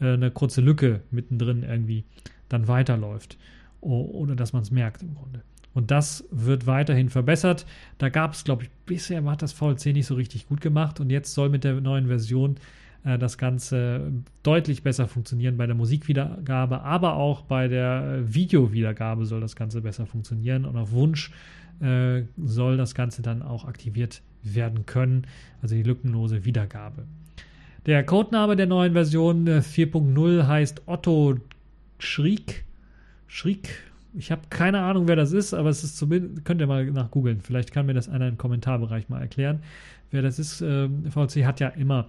äh, eine kurze Lücke mittendrin irgendwie dann weiterläuft ohne dass man es merkt im Grunde. Und das wird weiterhin verbessert. Da gab es, glaube ich, bisher hat das VLC nicht so richtig gut gemacht und jetzt soll mit der neuen Version äh, das Ganze deutlich besser funktionieren bei der Musikwiedergabe, aber auch bei der äh, Videowiedergabe soll das Ganze besser funktionieren und auf Wunsch äh, soll das Ganze dann auch aktiviert werden können, also die lückenlose Wiedergabe. Der Codename der neuen Version 4.0 äh, heißt Otto Schriek Schriek. Ich habe keine Ahnung, wer das ist, aber es ist zumindest, könnt ihr mal nach googeln. Vielleicht kann mir das einer im Kommentarbereich mal erklären, wer das ist. Äh, VC hat ja immer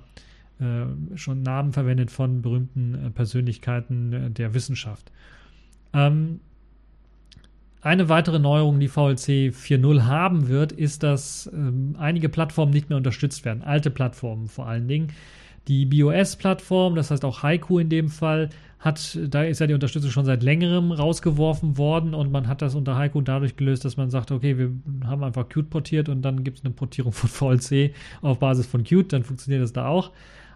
äh, schon Namen verwendet von berühmten äh, Persönlichkeiten äh, der Wissenschaft. Ähm, eine weitere Neuerung, die VLC 4.0 haben wird, ist, dass ähm, einige Plattformen nicht mehr unterstützt werden. Alte Plattformen vor allen Dingen. Die BOS-Plattform, das heißt auch Haiku in dem Fall, hat, da ist ja die Unterstützung schon seit längerem rausgeworfen worden und man hat das unter Heiko dadurch gelöst, dass man sagt, okay, wir haben einfach Qt portiert und dann gibt es eine Portierung von VLC auf Basis von Qt, dann funktioniert das da auch.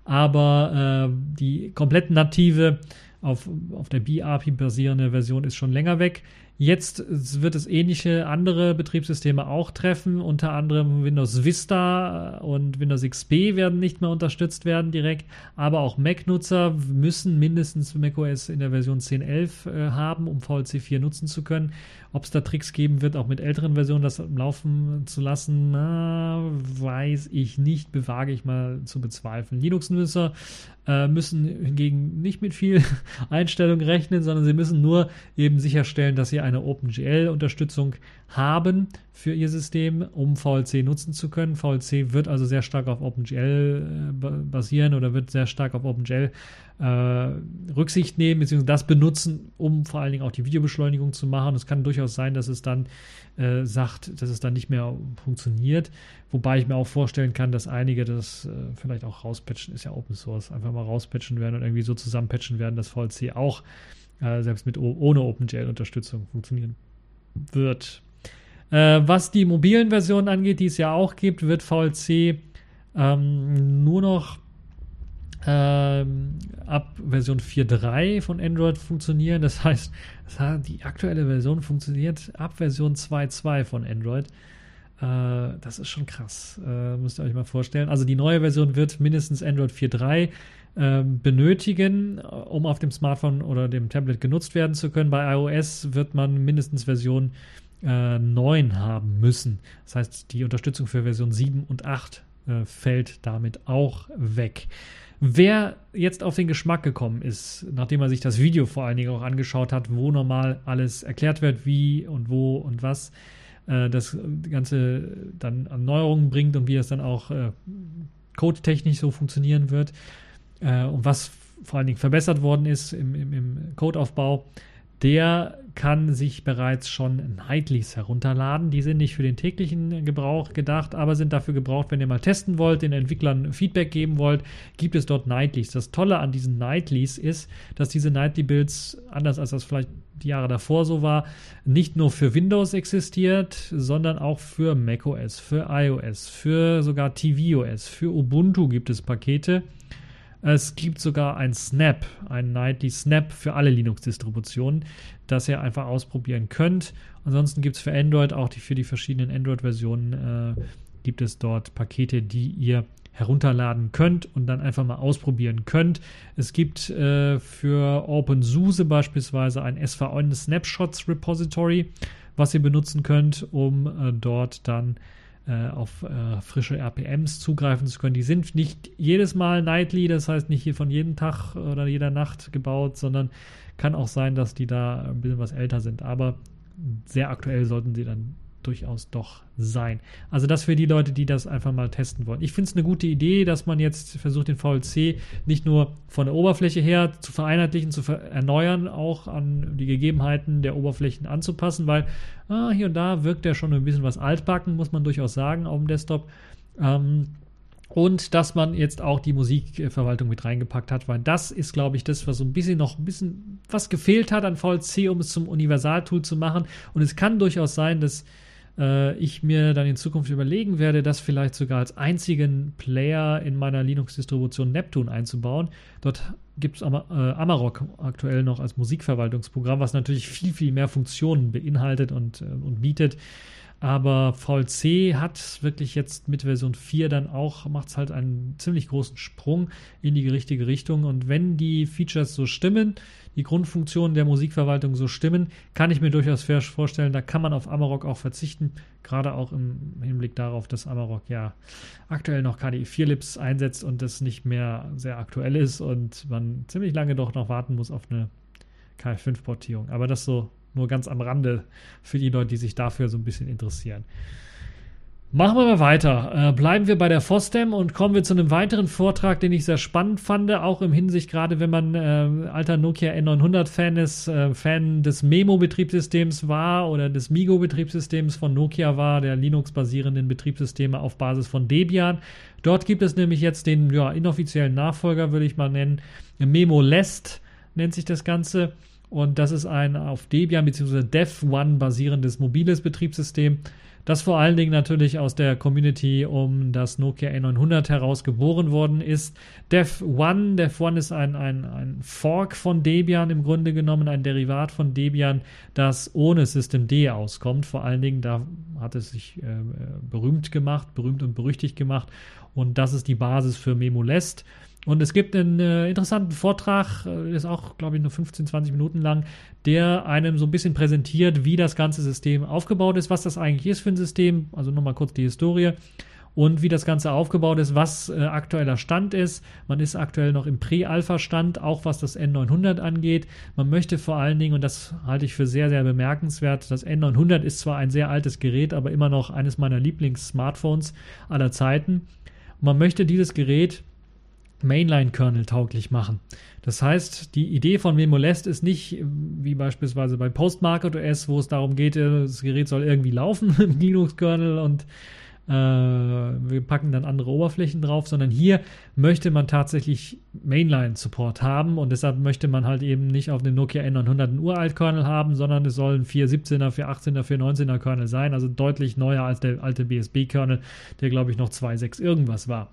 Aber äh, die komplett native auf, auf der B-API basierende Version ist schon länger weg. Jetzt wird es ähnliche andere Betriebssysteme auch treffen, unter anderem Windows Vista und Windows XP werden nicht mehr unterstützt werden direkt, aber auch Mac-Nutzer müssen mindestens macOS in der Version 10.11 äh, haben, um VLC 4 nutzen zu können. Ob es da Tricks geben wird, auch mit älteren Versionen das laufen zu lassen, na, weiß ich nicht, bewage ich mal zu bezweifeln. Linux-Nutzer äh, müssen hingegen nicht mit viel Einstellung rechnen, sondern sie müssen nur eben sicherstellen, dass sie eine OpenGL-Unterstützung haben für ihr System, um VLC nutzen zu können. VLC wird also sehr stark auf OpenGL äh, basieren oder wird sehr stark auf OpenGL äh, Rücksicht nehmen, beziehungsweise das benutzen, um vor allen Dingen auch die Videobeschleunigung zu machen. Es kann durchaus sein, dass es dann äh, sagt, dass es dann nicht mehr funktioniert. Wobei ich mir auch vorstellen kann, dass einige das äh, vielleicht auch rauspatchen, ist ja Open Source, einfach mal rauspatchen werden und irgendwie so zusammenpatchen werden, dass VLC auch äh, selbst mit ohne OpenGL-Unterstützung funktionieren wird. Äh, was die mobilen Versionen angeht, die es ja auch gibt, wird VLC ähm, nur noch ähm, ab Version 4.3 von Android funktionieren. Das heißt, die aktuelle Version funktioniert ab Version 2.2 von Android. Äh, das ist schon krass. Äh, müsst ihr euch mal vorstellen. Also die neue Version wird mindestens Android 4.3 äh, benötigen, um auf dem Smartphone oder dem Tablet genutzt werden zu können. Bei iOS wird man mindestens Version äh, 9 haben müssen. Das heißt, die Unterstützung für Version 7 und 8 äh, fällt damit auch weg. Wer jetzt auf den Geschmack gekommen ist, nachdem er sich das Video vor allen Dingen auch angeschaut hat, wo normal alles erklärt wird, wie und wo und was, äh, das Ganze dann an Neuerungen bringt und wie das dann auch äh, codetechnisch so funktionieren wird äh, und was vor allen Dingen verbessert worden ist im, im, im Codeaufbau der kann sich bereits schon Nightlies herunterladen. Die sind nicht für den täglichen Gebrauch gedacht, aber sind dafür gebraucht, wenn ihr mal testen wollt, den Entwicklern Feedback geben wollt, gibt es dort Nightlies. Das Tolle an diesen Nightlies ist, dass diese Nightly-Builds, anders als das vielleicht die Jahre davor so war, nicht nur für Windows existiert, sondern auch für macOS, für iOS, für sogar tvOS, für Ubuntu gibt es Pakete. Es gibt sogar ein Snap, ein Nightly Snap für alle Linux-Distributionen, das ihr einfach ausprobieren könnt. Ansonsten gibt es für Android auch die, für die verschiedenen Android-Versionen äh, gibt es dort Pakete, die ihr herunterladen könnt und dann einfach mal ausprobieren könnt. Es gibt äh, für OpenSUSE beispielsweise ein SVN Snapshots Repository, was ihr benutzen könnt, um äh, dort dann äh, auf äh, frische RPMs zugreifen zu können. Die sind nicht jedes Mal nightly, das heißt nicht hier von jedem Tag oder jeder Nacht gebaut, sondern kann auch sein, dass die da ein bisschen was älter sind. Aber sehr aktuell sollten sie dann durchaus doch sein. Also das für die Leute, die das einfach mal testen wollen. Ich finde es eine gute Idee, dass man jetzt versucht, den VLC nicht nur von der Oberfläche her zu vereinheitlichen, zu ver erneuern, auch an die Gegebenheiten der Oberflächen anzupassen, weil ah, hier und da wirkt er schon ein bisschen was altbacken, muss man durchaus sagen, auf dem Desktop. Ähm, und dass man jetzt auch die Musikverwaltung mit reingepackt hat, weil das ist, glaube ich, das, was so ein bisschen noch ein bisschen was gefehlt hat an VLC, um es zum Universaltool zu machen. Und es kann durchaus sein, dass äh, ich mir dann in Zukunft überlegen werde, das vielleicht sogar als einzigen Player in meiner Linux-Distribution Neptune einzubauen. Dort gibt es Am äh, Amarok aktuell noch als Musikverwaltungsprogramm, was natürlich viel, viel mehr Funktionen beinhaltet und, äh, und bietet. Aber VLC hat wirklich jetzt mit Version 4 dann auch, macht es halt einen ziemlich großen Sprung in die richtige Richtung. Und wenn die Features so stimmen, die Grundfunktionen der Musikverwaltung so stimmen, kann ich mir durchaus vorstellen, da kann man auf Amarok auch verzichten. Gerade auch im Hinblick darauf, dass Amarok ja aktuell noch KDE 4 Lips einsetzt und das nicht mehr sehr aktuell ist und man ziemlich lange doch noch warten muss auf eine KF5-Portierung. Aber das so nur ganz am Rande für die Leute, die sich dafür so ein bisschen interessieren. Machen wir mal weiter. Äh, bleiben wir bei der FOSDEM und kommen wir zu einem weiteren Vortrag, den ich sehr spannend fand, auch im Hinsicht, gerade wenn man äh, alter Nokia N900-Fan ist, äh, Fan des Memo-Betriebssystems war oder des Migo-Betriebssystems von Nokia war, der Linux-basierenden Betriebssysteme auf Basis von Debian. Dort gibt es nämlich jetzt den ja, inoffiziellen Nachfolger, würde ich mal nennen. Memo Lest nennt sich das Ganze. Und das ist ein auf Debian bzw. Dev One basierendes mobiles Betriebssystem, das vor allen Dingen natürlich aus der Community um das Nokia N900 heraus geboren worden ist. Dev One, Dev One ist ein, ein, ein Fork von Debian im Grunde genommen, ein Derivat von Debian, das ohne Systemd auskommt. Vor allen Dingen, da hat es sich äh, berühmt gemacht, berühmt und berüchtigt gemacht. Und das ist die Basis für Memolest. Und es gibt einen äh, interessanten Vortrag, äh, ist auch, glaube ich, nur 15, 20 Minuten lang, der einem so ein bisschen präsentiert, wie das ganze System aufgebaut ist, was das eigentlich ist für ein System. Also nochmal kurz die Historie und wie das Ganze aufgebaut ist, was äh, aktueller Stand ist. Man ist aktuell noch im Prä-Alpha-Stand, auch was das N900 angeht. Man möchte vor allen Dingen, und das halte ich für sehr, sehr bemerkenswert, das N900 ist zwar ein sehr altes Gerät, aber immer noch eines meiner Lieblings-Smartphones aller Zeiten. man möchte dieses Gerät Mainline-Kernel tauglich machen. Das heißt, die Idee von Memolest ist nicht wie beispielsweise bei Postmarket OS, wo es darum geht, äh, das Gerät soll irgendwie laufen im Linux-Kernel und äh, wir packen dann andere Oberflächen drauf, sondern hier möchte man tatsächlich Mainline-Support haben und deshalb möchte man halt eben nicht auf dem Nokia N900 einen Uralt-Kernel haben, sondern es sollen 4.17er, 4.18er, 4.19er Kernel sein, also deutlich neuer als der alte BSB-Kernel, der glaube ich noch 2.6 irgendwas war.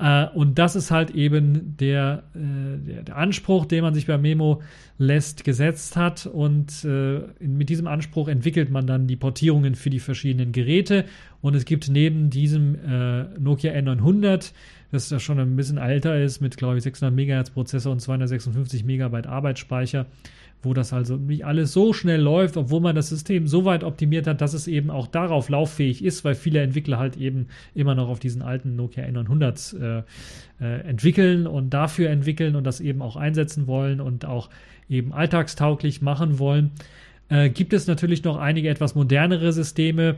Äh, und das ist halt eben der, äh, der, der, Anspruch, den man sich bei Memo lässt gesetzt hat. Und äh, mit diesem Anspruch entwickelt man dann die Portierungen für die verschiedenen Geräte. Und es gibt neben diesem Nokia N900, das ja schon ein bisschen älter ist, mit glaube ich 600 MHz Prozessor und 256 MB Arbeitsspeicher, wo das also nicht alles so schnell läuft, obwohl man das System so weit optimiert hat, dass es eben auch darauf lauffähig ist, weil viele Entwickler halt eben immer noch auf diesen alten Nokia N900s äh, äh, entwickeln und dafür entwickeln und das eben auch einsetzen wollen und auch eben alltagstauglich machen wollen. Äh, gibt es natürlich noch einige etwas modernere Systeme,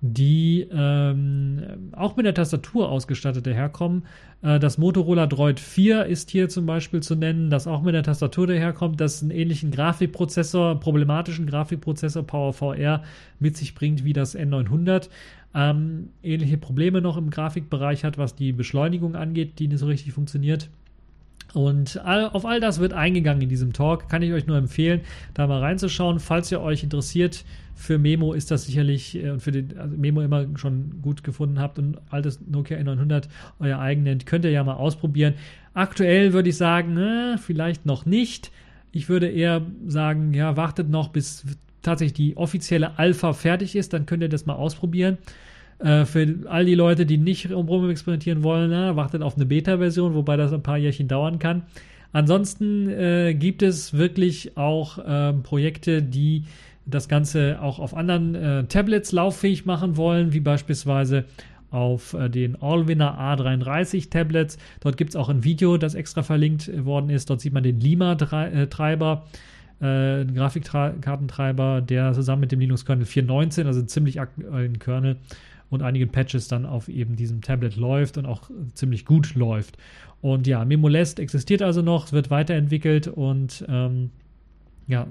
die ähm, auch mit der Tastatur ausgestattet daherkommen. Äh, das Motorola Droid 4 ist hier zum Beispiel zu nennen, das auch mit der Tastatur daherkommt, das einen ähnlichen Grafikprozessor, problematischen Grafikprozessor PowerVR mit sich bringt wie das N900. Ähm, ähnliche Probleme noch im Grafikbereich hat, was die Beschleunigung angeht, die nicht so richtig funktioniert. Und auf all das wird eingegangen in diesem Talk. Kann ich euch nur empfehlen, da mal reinzuschauen. Falls ihr euch interessiert für Memo, ist das sicherlich äh, und für den also Memo immer schon gut gefunden habt und altes Nokia N900 euer eigen nennt, könnt ihr ja mal ausprobieren. Aktuell würde ich sagen, äh, vielleicht noch nicht. Ich würde eher sagen, ja, wartet noch, bis tatsächlich die offizielle Alpha fertig ist, dann könnt ihr das mal ausprobieren. Äh, für all die Leute, die nicht rum experimentieren wollen, na, wartet auf eine Beta-Version, wobei das ein paar Jährchen dauern kann. Ansonsten äh, gibt es wirklich auch äh, Projekte, die das Ganze auch auf anderen äh, Tablets lauffähig machen wollen, wie beispielsweise auf äh, den Allwinner A33 Tablets. Dort gibt es auch ein Video, das extra verlinkt worden ist. Dort sieht man den Lima-Treiber äh, Grafikkartentreiber, der zusammen mit dem Linux-Kernel 4.19, also ziemlich aktuellen Kernel, und einigen Patches dann auf eben diesem Tablet läuft und auch ziemlich gut läuft. Und ja, Memolest existiert also noch, wird weiterentwickelt und ähm, ja,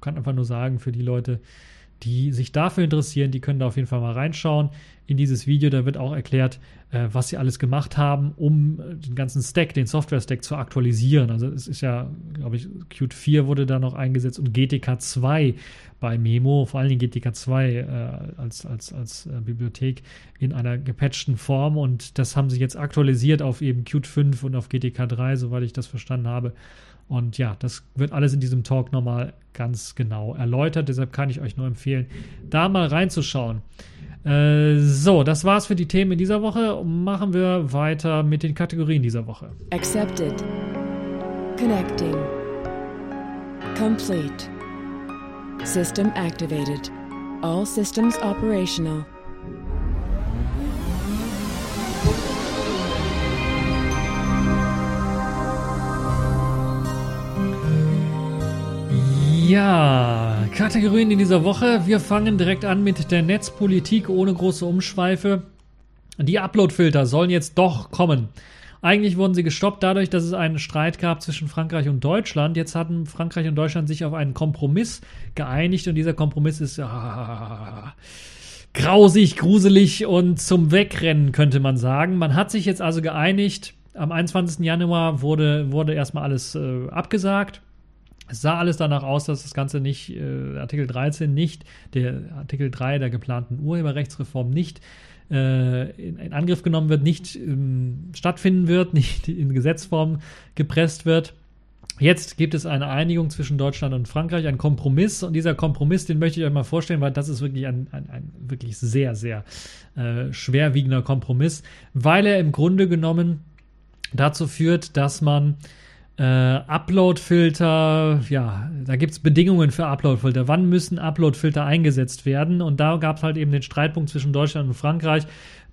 kann einfach nur sagen, für die Leute, die sich dafür interessieren, die können da auf jeden Fall mal reinschauen in dieses Video. Da wird auch erklärt, äh, was sie alles gemacht haben, um den ganzen Stack, den Software-Stack zu aktualisieren. Also es ist ja, glaube ich, Qt 4 wurde da noch eingesetzt und GTK 2 bei Memo, vor allen Dingen GTK 2 äh, als, als, als äh, Bibliothek in einer gepatchten Form und das haben sie jetzt aktualisiert auf eben Qt 5 und auf GTK 3, soweit ich das verstanden habe. Und ja, das wird alles in diesem Talk nochmal ganz genau erläutert. Deshalb kann ich euch nur empfehlen, da mal reinzuschauen. Äh, so, das war's für die Themen in dieser Woche. Machen wir weiter mit den Kategorien dieser Woche. Accepted. Connecting. Complete. System activated. All systems operational. Ja, Kategorien in dieser Woche. Wir fangen direkt an mit der Netzpolitik ohne große Umschweife. Die Uploadfilter sollen jetzt doch kommen. Eigentlich wurden sie gestoppt dadurch, dass es einen Streit gab zwischen Frankreich und Deutschland. Jetzt hatten Frankreich und Deutschland sich auf einen Kompromiss geeinigt und dieser Kompromiss ist ah, grausig, gruselig und zum Wegrennen, könnte man sagen. Man hat sich jetzt also geeinigt. Am 21. Januar wurde, wurde erstmal alles äh, abgesagt. Es sah alles danach aus, dass das Ganze nicht, äh, Artikel 13 nicht, der Artikel 3 der geplanten Urheberrechtsreform nicht äh, in, in, Angriff genommen wird, nicht ähm, stattfinden wird, nicht in Gesetzform gepresst wird. Jetzt gibt es eine Einigung zwischen Deutschland und Frankreich, ein Kompromiss. Und dieser Kompromiss, den möchte ich euch mal vorstellen, weil das ist wirklich ein, ein, ein wirklich sehr, sehr äh, schwerwiegender Kompromiss, weil er im Grunde genommen dazu führt, dass man äh, Upload-Filter, ja, da gibt es Bedingungen für Upload-Filter. Wann müssen Upload-Filter eingesetzt werden? Und da gab es halt eben den Streitpunkt zwischen Deutschland und Frankreich.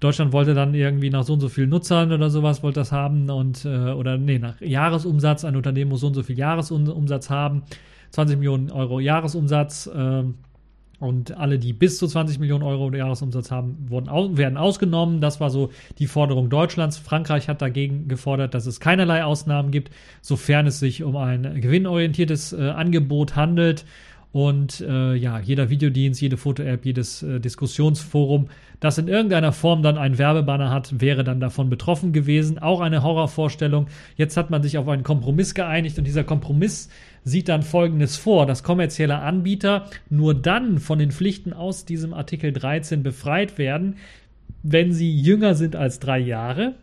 Deutschland wollte dann irgendwie nach so und so vielen Nutzern oder sowas wollte das haben und äh, oder nee, nach Jahresumsatz, ein Unternehmen muss so und so viel Jahresumsatz haben, 20 Millionen Euro Jahresumsatz. Äh, und alle, die bis zu 20 Millionen Euro Jahresumsatz haben, wurden, werden ausgenommen. Das war so die Forderung Deutschlands. Frankreich hat dagegen gefordert, dass es keinerlei Ausnahmen gibt, sofern es sich um ein gewinnorientiertes äh, Angebot handelt. Und äh, ja, jeder Videodienst, jede Foto-App, jedes äh, Diskussionsforum, das in irgendeiner Form dann einen Werbebanner hat, wäre dann davon betroffen gewesen. Auch eine Horrorvorstellung. Jetzt hat man sich auf einen Kompromiss geeinigt und dieser Kompromiss sieht dann Folgendes vor, dass kommerzielle Anbieter nur dann von den Pflichten aus diesem Artikel 13 befreit werden, wenn sie jünger sind als drei Jahre,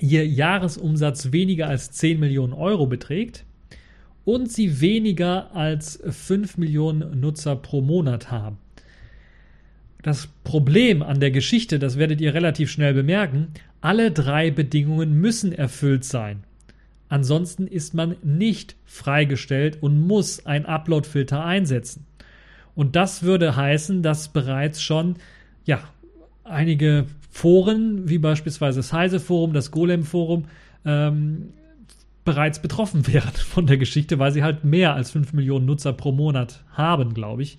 ihr Jahresumsatz weniger als 10 Millionen Euro beträgt und sie weniger als 5 Millionen Nutzer pro Monat haben. Das Problem an der Geschichte, das werdet ihr relativ schnell bemerken, alle drei Bedingungen müssen erfüllt sein. Ansonsten ist man nicht freigestellt und muss ein Upload-Filter einsetzen. Und das würde heißen, dass bereits schon ja, einige Foren, wie beispielsweise das Heise Forum, das Golem Forum, ähm, bereits betroffen wären von der Geschichte, weil sie halt mehr als 5 Millionen Nutzer pro Monat haben, glaube ich.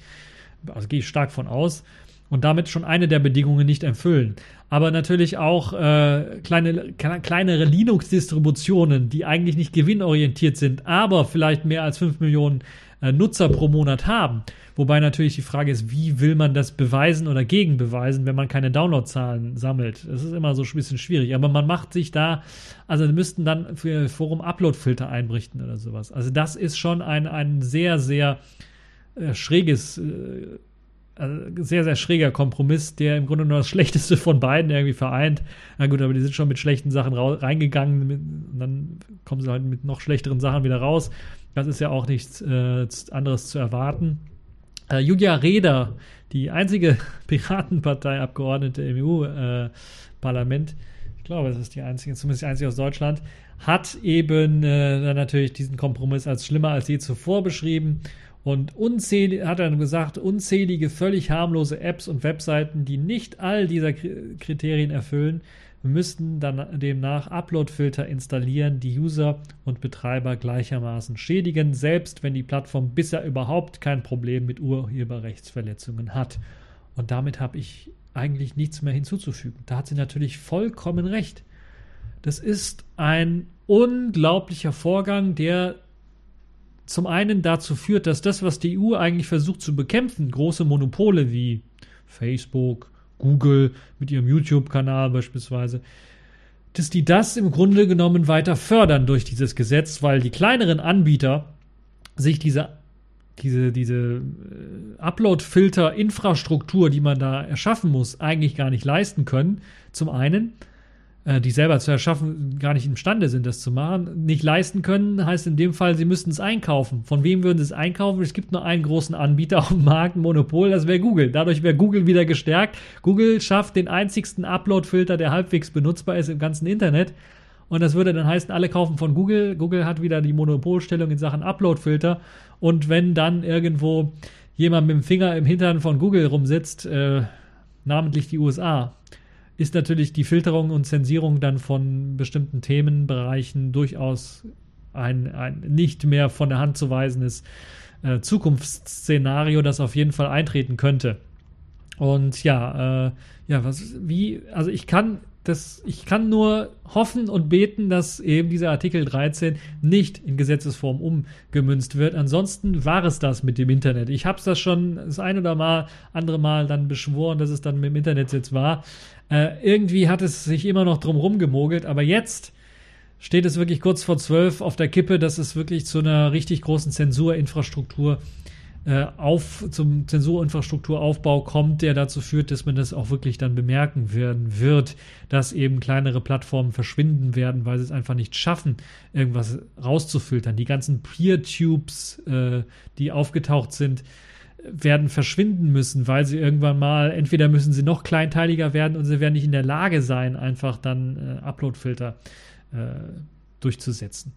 Also gehe ich stark von aus. Und damit schon eine der Bedingungen nicht erfüllen. Aber natürlich auch äh, kleine, kleinere Linux-Distributionen, die eigentlich nicht gewinnorientiert sind, aber vielleicht mehr als 5 Millionen äh, Nutzer pro Monat haben. Wobei natürlich die Frage ist, wie will man das beweisen oder gegenbeweisen, wenn man keine Downloadzahlen sammelt? Das ist immer so ein bisschen schwierig. Aber man macht sich da, also müssten dann für Forum Upload-Filter einrichten oder sowas. Also das ist schon ein, ein sehr, sehr äh, schräges, äh, also sehr, sehr schräger Kompromiss, der im Grunde nur das Schlechteste von beiden irgendwie vereint. Na gut, aber die sind schon mit schlechten Sachen reingegangen und dann kommen sie halt mit noch schlechteren Sachen wieder raus. Das ist ja auch nichts äh, anderes zu erwarten. Äh, Julia Reda, die einzige Piratenpartei-Abgeordnete im EU-Parlament, äh, ich glaube, es ist die einzige, zumindest die einzige aus Deutschland, hat eben äh, dann natürlich diesen Kompromiss als schlimmer als je zuvor beschrieben. Und unzählige, hat er gesagt, unzählige völlig harmlose Apps und Webseiten, die nicht all dieser Kriterien erfüllen, müssten dann demnach Upload-Filter installieren, die User und Betreiber gleichermaßen schädigen, selbst wenn die Plattform bisher überhaupt kein Problem mit Urheberrechtsverletzungen hat. Und damit habe ich eigentlich nichts mehr hinzuzufügen. Da hat sie natürlich vollkommen recht. Das ist ein unglaublicher Vorgang, der zum einen dazu führt, dass das, was die EU eigentlich versucht zu bekämpfen, große Monopole wie Facebook, Google mit ihrem YouTube-Kanal beispielsweise, dass die das im Grunde genommen weiter fördern durch dieses Gesetz, weil die kleineren Anbieter sich diese, diese, diese äh, Upload-Filter-Infrastruktur, die man da erschaffen muss, eigentlich gar nicht leisten können. Zum einen äh, die selber zu erschaffen, gar nicht imstande sind, das zu machen, nicht leisten können, heißt in dem Fall, sie müssten es einkaufen. Von wem würden sie es einkaufen? Es gibt nur einen großen Anbieter auf dem Markt, ein Monopol, das wäre Google. Dadurch wäre Google wieder gestärkt. Google schafft den einzigsten Upload-Filter, der halbwegs benutzbar ist im ganzen Internet. Und das würde dann heißen, alle kaufen von Google. Google hat wieder die Monopolstellung in Sachen Upload-Filter. Und wenn dann irgendwo jemand mit dem Finger im Hintern von Google rumsitzt, äh, namentlich die USA, ist natürlich die Filterung und Zensierung dann von bestimmten Themenbereichen durchaus ein, ein nicht mehr von der Hand zu weisendes äh, Zukunftsszenario, das auf jeden Fall eintreten könnte. Und ja, äh, ja, was, wie, also ich kann das, ich kann nur hoffen und beten, dass eben dieser Artikel 13 nicht in Gesetzesform umgemünzt wird. Ansonsten war es das mit dem Internet. Ich habe es das schon das ein oder mal, andere Mal dann beschworen, dass es dann mit dem Internet jetzt war. Äh, irgendwie hat es sich immer noch drum rumgemogelt, aber jetzt steht es wirklich kurz vor zwölf auf der Kippe, dass es wirklich zu einer richtig großen Zensurinfrastruktur äh, auf zum Zensurinfrastrukturaufbau kommt, der dazu führt, dass man das auch wirklich dann bemerken werden wird, dass eben kleinere Plattformen verschwinden werden, weil sie es einfach nicht schaffen, irgendwas rauszufiltern. Die ganzen Peer-Tubes, äh, die aufgetaucht sind, werden verschwinden müssen, weil sie irgendwann mal, entweder müssen sie noch kleinteiliger werden und sie werden nicht in der Lage sein, einfach dann äh, Upload-Filter äh, durchzusetzen.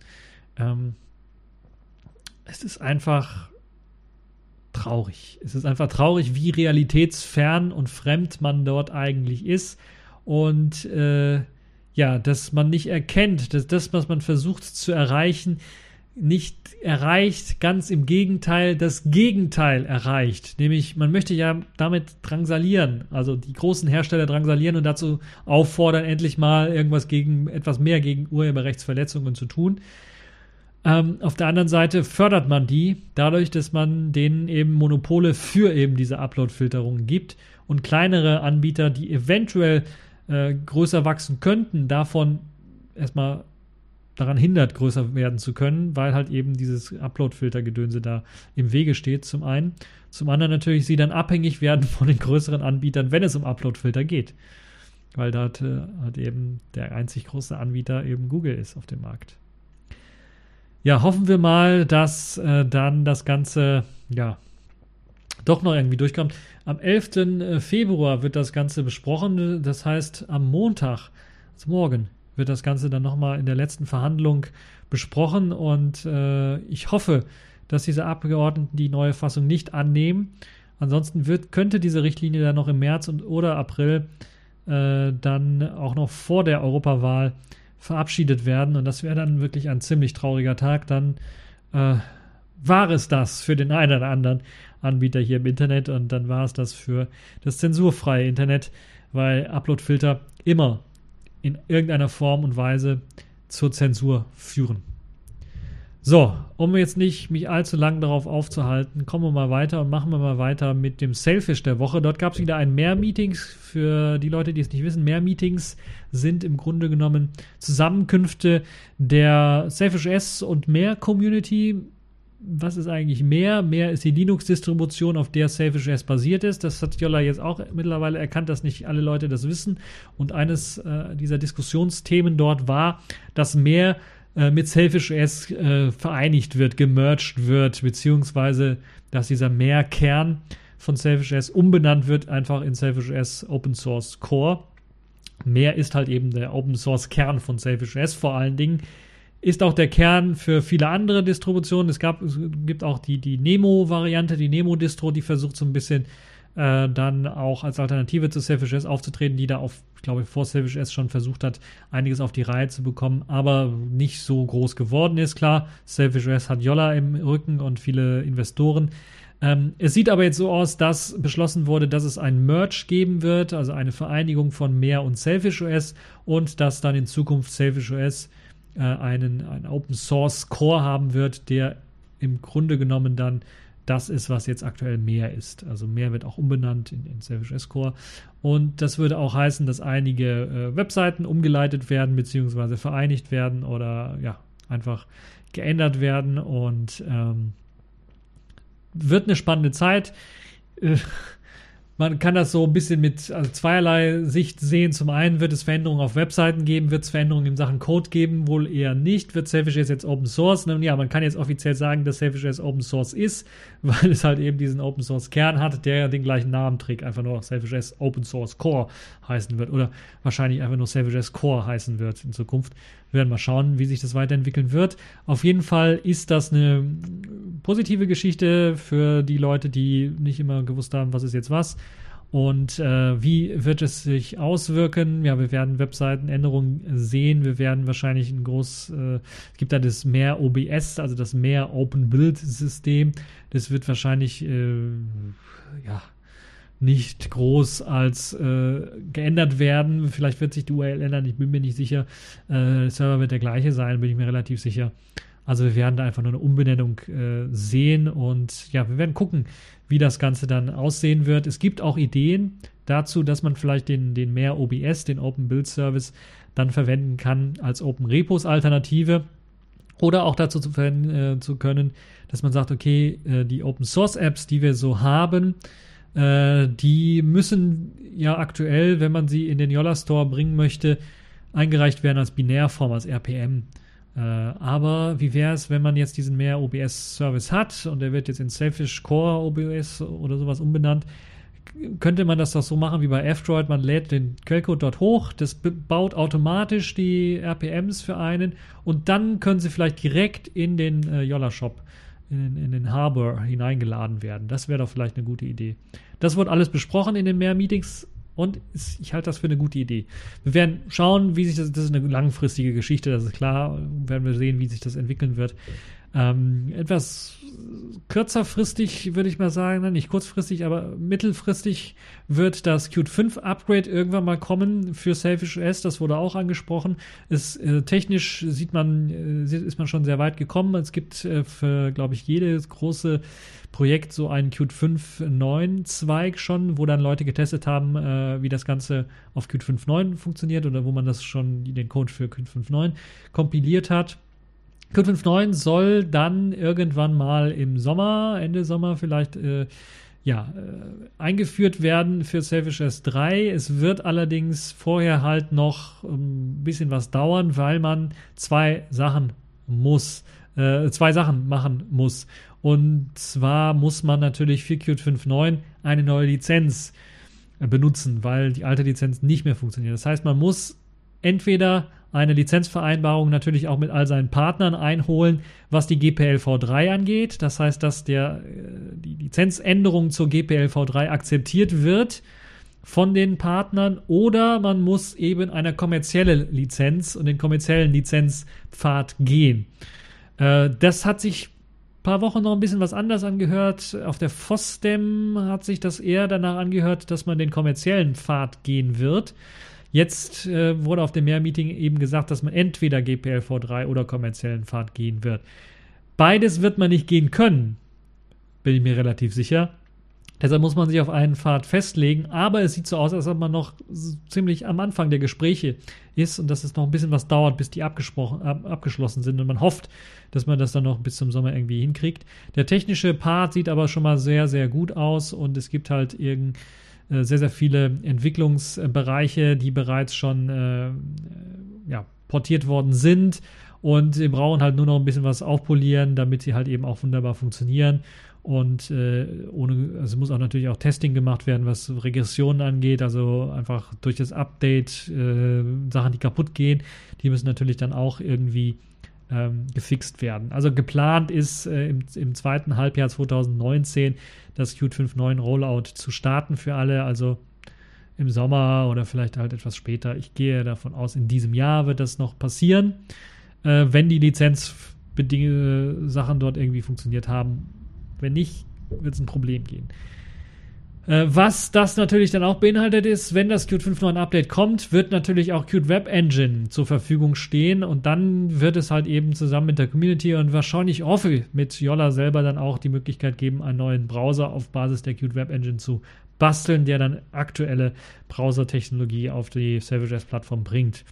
Ähm, es ist einfach traurig. Es ist einfach traurig, wie realitätsfern und fremd man dort eigentlich ist. Und äh, ja, dass man nicht erkennt, dass das, was man versucht zu erreichen, nicht erreicht, ganz im Gegenteil, das Gegenteil erreicht. Nämlich, man möchte ja damit drangsalieren, also die großen Hersteller drangsalieren und dazu auffordern, endlich mal irgendwas gegen, etwas mehr gegen Urheberrechtsverletzungen zu tun. Ähm, auf der anderen Seite fördert man die dadurch, dass man denen eben Monopole für eben diese Upload-Filterungen gibt und kleinere Anbieter, die eventuell äh, größer wachsen könnten, davon erstmal daran hindert, größer werden zu können, weil halt eben dieses Upload-Filter-Gedönse da im Wege steht, zum einen. Zum anderen natürlich sie dann abhängig werden von den größeren Anbietern, wenn es um Upload-Filter geht. Weil da äh, hat eben der einzig große Anbieter eben Google ist auf dem Markt. Ja, hoffen wir mal, dass äh, dann das Ganze, ja, doch noch irgendwie durchkommt. Am 11. Äh, Februar wird das Ganze besprochen. Das heißt, am Montag, also morgen, wird das Ganze dann nochmal in der letzten Verhandlung besprochen und äh, ich hoffe, dass diese Abgeordneten die neue Fassung nicht annehmen. Ansonsten wird, könnte diese Richtlinie dann noch im März und oder April äh, dann auch noch vor der Europawahl verabschiedet werden. Und das wäre dann wirklich ein ziemlich trauriger Tag. Dann äh, war es das für den einen oder anderen Anbieter hier im Internet und dann war es das für das zensurfreie Internet, weil Uploadfilter immer in irgendeiner Form und Weise zur Zensur führen. So, um jetzt nicht mich allzu lang darauf aufzuhalten, kommen wir mal weiter und machen wir mal weiter mit dem Selfish der Woche. Dort gab es wieder ein Mehr-Meetings. Für die Leute, die es nicht wissen, Mehr-Meetings sind im Grunde genommen Zusammenkünfte der Selfish S und Mehr-Community. Was ist eigentlich mehr? Mehr ist die Linux-Distribution, auf der Selfish S basiert ist. Das hat Jolla jetzt auch mittlerweile erkannt, dass nicht alle Leute das wissen. Und eines äh, dieser Diskussionsthemen dort war, dass mehr äh, mit Selfish OS äh, vereinigt wird, gemerged wird, beziehungsweise dass dieser Mehr-Kern von Selfish OS umbenannt wird, einfach in Selfish OS Open Source Core. Mehr ist halt eben der Open Source Kern von Selfish OS vor allen Dingen. Ist auch der Kern für viele andere Distributionen. Es, gab, es gibt auch die, die Nemo-Variante, die Nemo-Distro, die versucht so ein bisschen äh, dann auch als Alternative zu Selfish S aufzutreten, die da auf, ich glaube, vor Selfish S schon versucht hat, einiges auf die Reihe zu bekommen, aber nicht so groß geworden ist. Klar, Selfish S hat Jolla im Rücken und viele Investoren. Ähm, es sieht aber jetzt so aus, dass beschlossen wurde, dass es ein Merge geben wird, also eine Vereinigung von Mehr und Selfish OS und dass dann in Zukunft Selfish OS äh, einen, einen Open Source Core haben wird, der im Grunde genommen dann das ist, was jetzt aktuell mehr ist. Also mehr wird auch umbenannt in, in Selfish S-Core. Und das würde auch heißen, dass einige äh, Webseiten umgeleitet werden, beziehungsweise vereinigt werden oder ja, einfach geändert werden. Und ähm, wird eine spannende Zeit. Äh, man kann das so ein bisschen mit also zweierlei Sicht sehen. Zum einen wird es Veränderungen auf Webseiten geben, wird es Veränderungen in Sachen Code geben, wohl eher nicht. Wird Selfish.js jetzt Open Source? Nun ja, man kann jetzt offiziell sagen, dass Selfish.js Open Source ist, weil es halt eben diesen Open Source Kern hat, der den gleichen Namen trägt, einfach nur Selfish.js Open Source Core heißen wird oder wahrscheinlich einfach nur Selfish.js Core heißen wird in Zukunft. Wir werden mal schauen, wie sich das weiterentwickeln wird. Auf jeden Fall ist das eine positive Geschichte für die Leute, die nicht immer gewusst haben, was ist jetzt was. Und äh, wie wird es sich auswirken? Ja, wir werden Webseitenänderungen sehen. Wir werden wahrscheinlich ein groß, äh, es gibt da das mehr OBS, also das mehr Open Build System. Das wird wahrscheinlich, äh, ja, nicht groß als äh, geändert werden. Vielleicht wird sich die URL ändern, ich bin mir nicht sicher. Äh, der Server wird der gleiche sein, bin ich mir relativ sicher. Also wir werden da einfach nur eine Umbenennung äh, sehen und ja, wir werden gucken, wie das Ganze dann aussehen wird. Es gibt auch Ideen dazu, dass man vielleicht den, den mehr OBS, den Open Build Service, dann verwenden kann als Open Repos Alternative. Oder auch dazu zu, äh, zu können, dass man sagt, okay, äh, die Open Source Apps, die wir so haben, äh, die müssen ja aktuell, wenn man sie in den Yola Store bringen möchte, eingereicht werden als Binärform, als RPM. Äh, aber wie wäre es, wenn man jetzt diesen mehr OBS-Service hat und der wird jetzt in Selfish Core OBS oder sowas umbenannt? Könnte man das doch so machen wie bei F-Droid, man lädt den Quellcode dort hoch, das baut automatisch die RPMs für einen und dann können sie vielleicht direkt in den äh, Yola Shop in, in den Harbor hineingeladen werden. Das wäre doch vielleicht eine gute Idee. Das wird alles besprochen in den mehr Meetings und ich halte das für eine gute Idee. Wir werden schauen, wie sich das, das ist eine langfristige Geschichte, das ist klar, werden wir sehen, wie sich das entwickeln wird. Ähm, etwas kürzerfristig würde ich mal sagen, nicht kurzfristig, aber mittelfristig wird das Qt 5 Upgrade irgendwann mal kommen für Selfish OS. Das wurde auch angesprochen. Es, äh, technisch sieht man, äh, ist man schon sehr weit gekommen. Es gibt äh, für, glaube ich, jedes große Projekt so einen Qt 5.9 Zweig schon, wo dann Leute getestet haben, äh, wie das Ganze auf Qt 5.9 funktioniert oder wo man das schon den Code für Qt 5.9 kompiliert hat. Qt 5.9 soll dann irgendwann mal im Sommer, Ende Sommer vielleicht, äh, ja, äh, eingeführt werden für Selfish S3. Es wird allerdings vorher halt noch ein bisschen was dauern, weil man zwei Sachen muss, äh, zwei Sachen machen muss. Und zwar muss man natürlich für Qt 5.9 eine neue Lizenz äh, benutzen, weil die alte Lizenz nicht mehr funktioniert. Das heißt, man muss entweder eine Lizenzvereinbarung natürlich auch mit all seinen Partnern einholen, was die GPLv3 angeht. Das heißt, dass der, äh, die Lizenzänderung zur GPLv3 akzeptiert wird von den Partnern oder man muss eben eine kommerzielle Lizenz und den kommerziellen Lizenzpfad gehen. Äh, das hat sich ein paar Wochen noch ein bisschen was anders angehört. Auf der FOSDEM hat sich das eher danach angehört, dass man den kommerziellen Pfad gehen wird. Jetzt äh, wurde auf dem Mehrmeeting eben gesagt, dass man entweder GPLv3 oder kommerziellen Pfad gehen wird. Beides wird man nicht gehen können, bin ich mir relativ sicher. Deshalb muss man sich auf einen Pfad festlegen, aber es sieht so aus, als ob man noch ziemlich am Anfang der Gespräche ist und dass es noch ein bisschen was dauert, bis die abgesprochen, ab, abgeschlossen sind und man hofft, dass man das dann noch bis zum Sommer irgendwie hinkriegt. Der technische Part sieht aber schon mal sehr, sehr gut aus und es gibt halt irgend äh, sehr, sehr viele Entwicklungsbereiche, die bereits schon äh, ja, portiert worden sind und wir brauchen halt nur noch ein bisschen was aufpolieren, damit sie halt eben auch wunderbar funktionieren. Und äh, ohne, also muss auch natürlich auch Testing gemacht werden, was Regressionen angeht, also einfach durch das Update äh, Sachen, die kaputt gehen, die müssen natürlich dann auch irgendwie ähm, gefixt werden. Also geplant ist äh, im, im, zweiten Halbjahr 2019 das Qt 5.9 Rollout zu starten für alle, also im Sommer oder vielleicht halt etwas später. Ich gehe davon aus, in diesem Jahr wird das noch passieren, äh, wenn die Lizenzbedingungen Sachen dort irgendwie funktioniert haben wenn nicht, wird es ein Problem geben. Äh, was das natürlich dann auch beinhaltet ist, wenn das Qt 5.9 Update kommt, wird natürlich auch Qt Web Engine zur Verfügung stehen und dann wird es halt eben zusammen mit der Community und wahrscheinlich hoffe mit Yolla selber dann auch die Möglichkeit geben, einen neuen Browser auf Basis der Qt Web Engine zu basteln, der dann aktuelle Browser-Technologie auf die Savage Plattform bringt.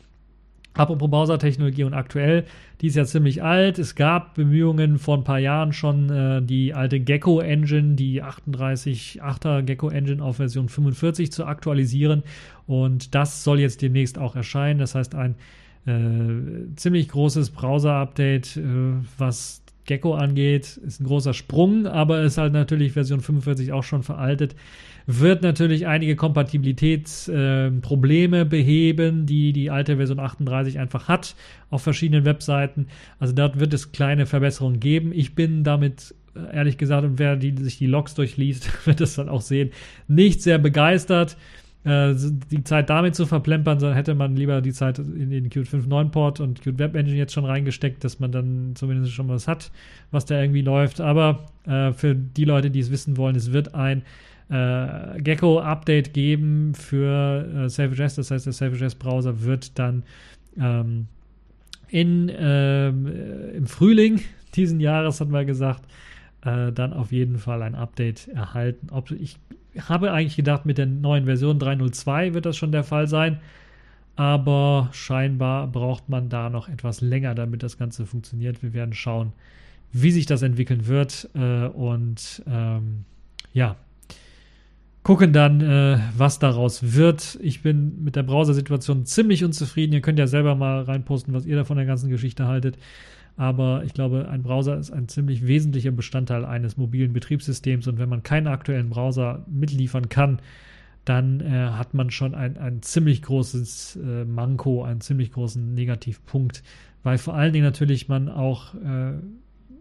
Apropos Browser-Technologie und aktuell, die ist ja ziemlich alt. Es gab Bemühungen vor ein paar Jahren schon, äh, die alte Gecko Engine, die 38.8er Gecko Engine auf Version 45 zu aktualisieren. Und das soll jetzt demnächst auch erscheinen. Das heißt, ein äh, ziemlich großes Browser-Update, äh, was Gecko angeht, ist ein großer Sprung, aber ist halt natürlich Version 45 auch schon veraltet wird natürlich einige Kompatibilitätsprobleme äh, beheben, die die alte Version 38 einfach hat auf verschiedenen Webseiten. Also dort wird es kleine Verbesserungen geben. Ich bin damit äh, ehrlich gesagt, und wer die, sich die Logs durchliest, wird das dann auch sehen, nicht sehr begeistert äh, die Zeit damit zu verplempern, sondern hätte man lieber die Zeit in den Qt 5.9 Port und Qt Web Engine jetzt schon reingesteckt, dass man dann zumindest schon was hat, was da irgendwie läuft. Aber äh, für die Leute, die es wissen wollen, es wird ein äh, Gecko-Update geben für äh, Savage.js. Das heißt, der Savage.js-Browser wird dann ähm, in, ähm, äh, im Frühling diesen Jahres, hatten wir gesagt, äh, dann auf jeden Fall ein Update erhalten. Ob, ich habe eigentlich gedacht, mit der neuen Version 3.02 wird das schon der Fall sein. Aber scheinbar braucht man da noch etwas länger, damit das Ganze funktioniert. Wir werden schauen, wie sich das entwickeln wird. Äh, und ähm, ja, gucken dann, äh, was daraus wird. Ich bin mit der Browser-Situation ziemlich unzufrieden. Ihr könnt ja selber mal reinposten, was ihr da von der ganzen Geschichte haltet. Aber ich glaube, ein Browser ist ein ziemlich wesentlicher Bestandteil eines mobilen Betriebssystems. Und wenn man keinen aktuellen Browser mitliefern kann, dann äh, hat man schon ein, ein ziemlich großes äh, Manko, einen ziemlich großen Negativpunkt, weil vor allen Dingen natürlich man auch äh,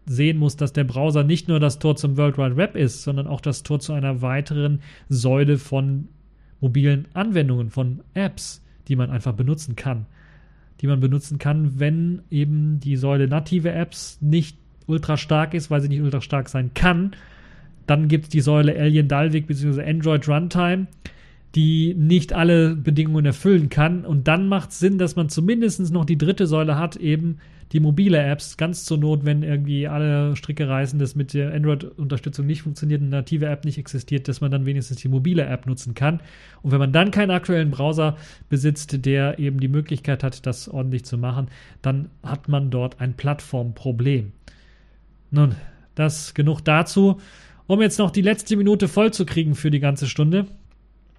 sehen muss, dass der Browser nicht nur das Tor zum World Wide Web ist, sondern auch das Tor zu einer weiteren Säule von mobilen Anwendungen, von Apps, die man einfach benutzen kann. Die man benutzen kann, wenn eben die Säule native Apps nicht ultra stark ist, weil sie nicht ultra stark sein kann. Dann gibt es die Säule Alien Dalvik bzw. Android Runtime, die nicht alle Bedingungen erfüllen kann. Und dann macht es Sinn, dass man zumindest noch die dritte Säule hat, eben die mobile Apps, ganz zur Not, wenn irgendwie alle Stricke reißen, dass mit der Android-Unterstützung nicht funktioniert, eine native App nicht existiert, dass man dann wenigstens die mobile App nutzen kann. Und wenn man dann keinen aktuellen Browser besitzt, der eben die Möglichkeit hat, das ordentlich zu machen, dann hat man dort ein Plattformproblem. Nun, das genug dazu. Um jetzt noch die letzte Minute voll zu kriegen für die ganze Stunde,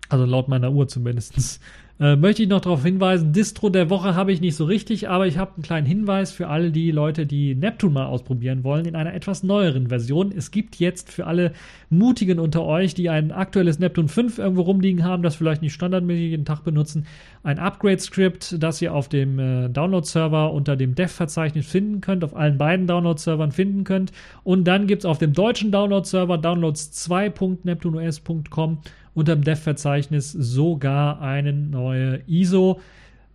also laut meiner Uhr zumindest, Äh, möchte ich noch darauf hinweisen, Distro der Woche habe ich nicht so richtig, aber ich habe einen kleinen Hinweis für alle die Leute, die Neptune mal ausprobieren wollen, in einer etwas neueren Version. Es gibt jetzt für alle Mutigen unter euch, die ein aktuelles Neptune 5 irgendwo rumliegen haben, das vielleicht nicht standardmäßig jeden Tag benutzen, ein Upgrade-Script, das ihr auf dem äh, Download-Server unter dem Dev-Verzeichnis finden könnt, auf allen beiden Download-Servern finden könnt. Und dann gibt es auf dem deutschen Download-Server downloads2.neptuneos.com unter dem Dev-Verzeichnis sogar eine neue ISO,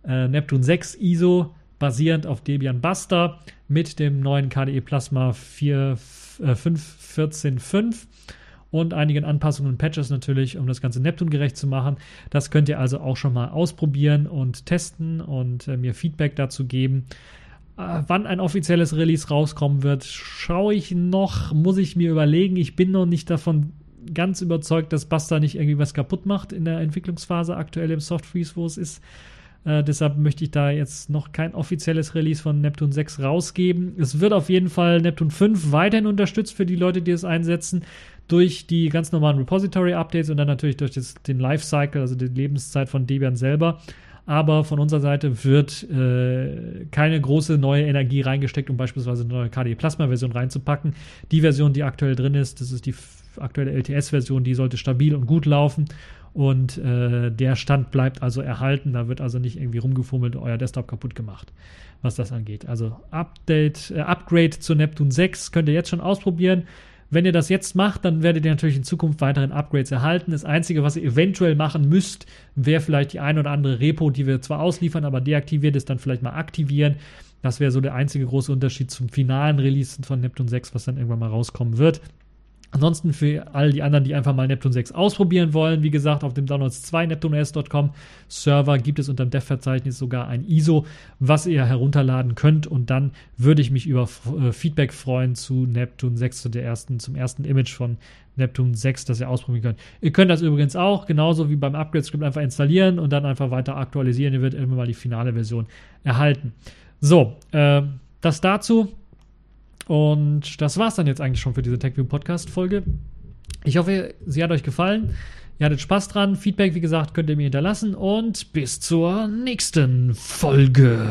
äh, Neptune 6 ISO, basierend auf Debian Buster mit dem neuen KDE Plasma 5.14.5 äh, und einigen Anpassungen und Patches natürlich, um das Ganze Neptune gerecht zu machen. Das könnt ihr also auch schon mal ausprobieren und testen und äh, mir Feedback dazu geben. Äh, wann ein offizielles Release rauskommen wird, schaue ich noch, muss ich mir überlegen. Ich bin noch nicht davon ganz überzeugt, dass Buster nicht irgendwie was kaputt macht in der Entwicklungsphase aktuell im Soft Freeze, wo es ist. Äh, deshalb möchte ich da jetzt noch kein offizielles Release von Neptune 6 rausgeben. Es wird auf jeden Fall Neptune 5 weiterhin unterstützt für die Leute, die es einsetzen, durch die ganz normalen Repository-Updates und dann natürlich durch das, den Lifecycle, also die Lebenszeit von Debian selber. Aber von unserer Seite wird äh, keine große neue Energie reingesteckt, um beispielsweise eine neue KDE Plasma-Version reinzupacken. Die Version, die aktuell drin ist, das ist die aktuelle LTS-Version, die sollte stabil und gut laufen. Und äh, der Stand bleibt also erhalten. Da wird also nicht irgendwie rumgefummelt euer Desktop kaputt gemacht, was das angeht. Also Update, äh, Upgrade zu Neptune 6 könnt ihr jetzt schon ausprobieren. Wenn ihr das jetzt macht, dann werdet ihr natürlich in Zukunft weiteren Upgrades erhalten. Das Einzige, was ihr eventuell machen müsst, wäre vielleicht die ein oder andere Repo, die wir zwar ausliefern, aber deaktiviert ist, dann vielleicht mal aktivieren. Das wäre so der einzige große Unterschied zum finalen Release von Neptune 6, was dann irgendwann mal rauskommen wird. Ansonsten für all die anderen, die einfach mal Neptune 6 ausprobieren wollen, wie gesagt, auf dem Downloads 2 neptunes.com Server gibt es unter dem Dev-Verzeichnis sogar ein ISO, was ihr herunterladen könnt und dann würde ich mich über äh, Feedback freuen zu Neptune 6, zu der ersten, zum ersten Image von Neptune 6, das ihr ausprobieren könnt. Ihr könnt das übrigens auch, genauso wie beim Upgrade-Script, einfach installieren und dann einfach weiter aktualisieren. Ihr werdet immer mal die finale Version erhalten. So, äh, das dazu. Und das war es dann jetzt eigentlich schon für diese TechView Podcast Folge. Ich hoffe, sie hat euch gefallen. Ihr hattet Spaß dran. Feedback, wie gesagt, könnt ihr mir hinterlassen. Und bis zur nächsten Folge.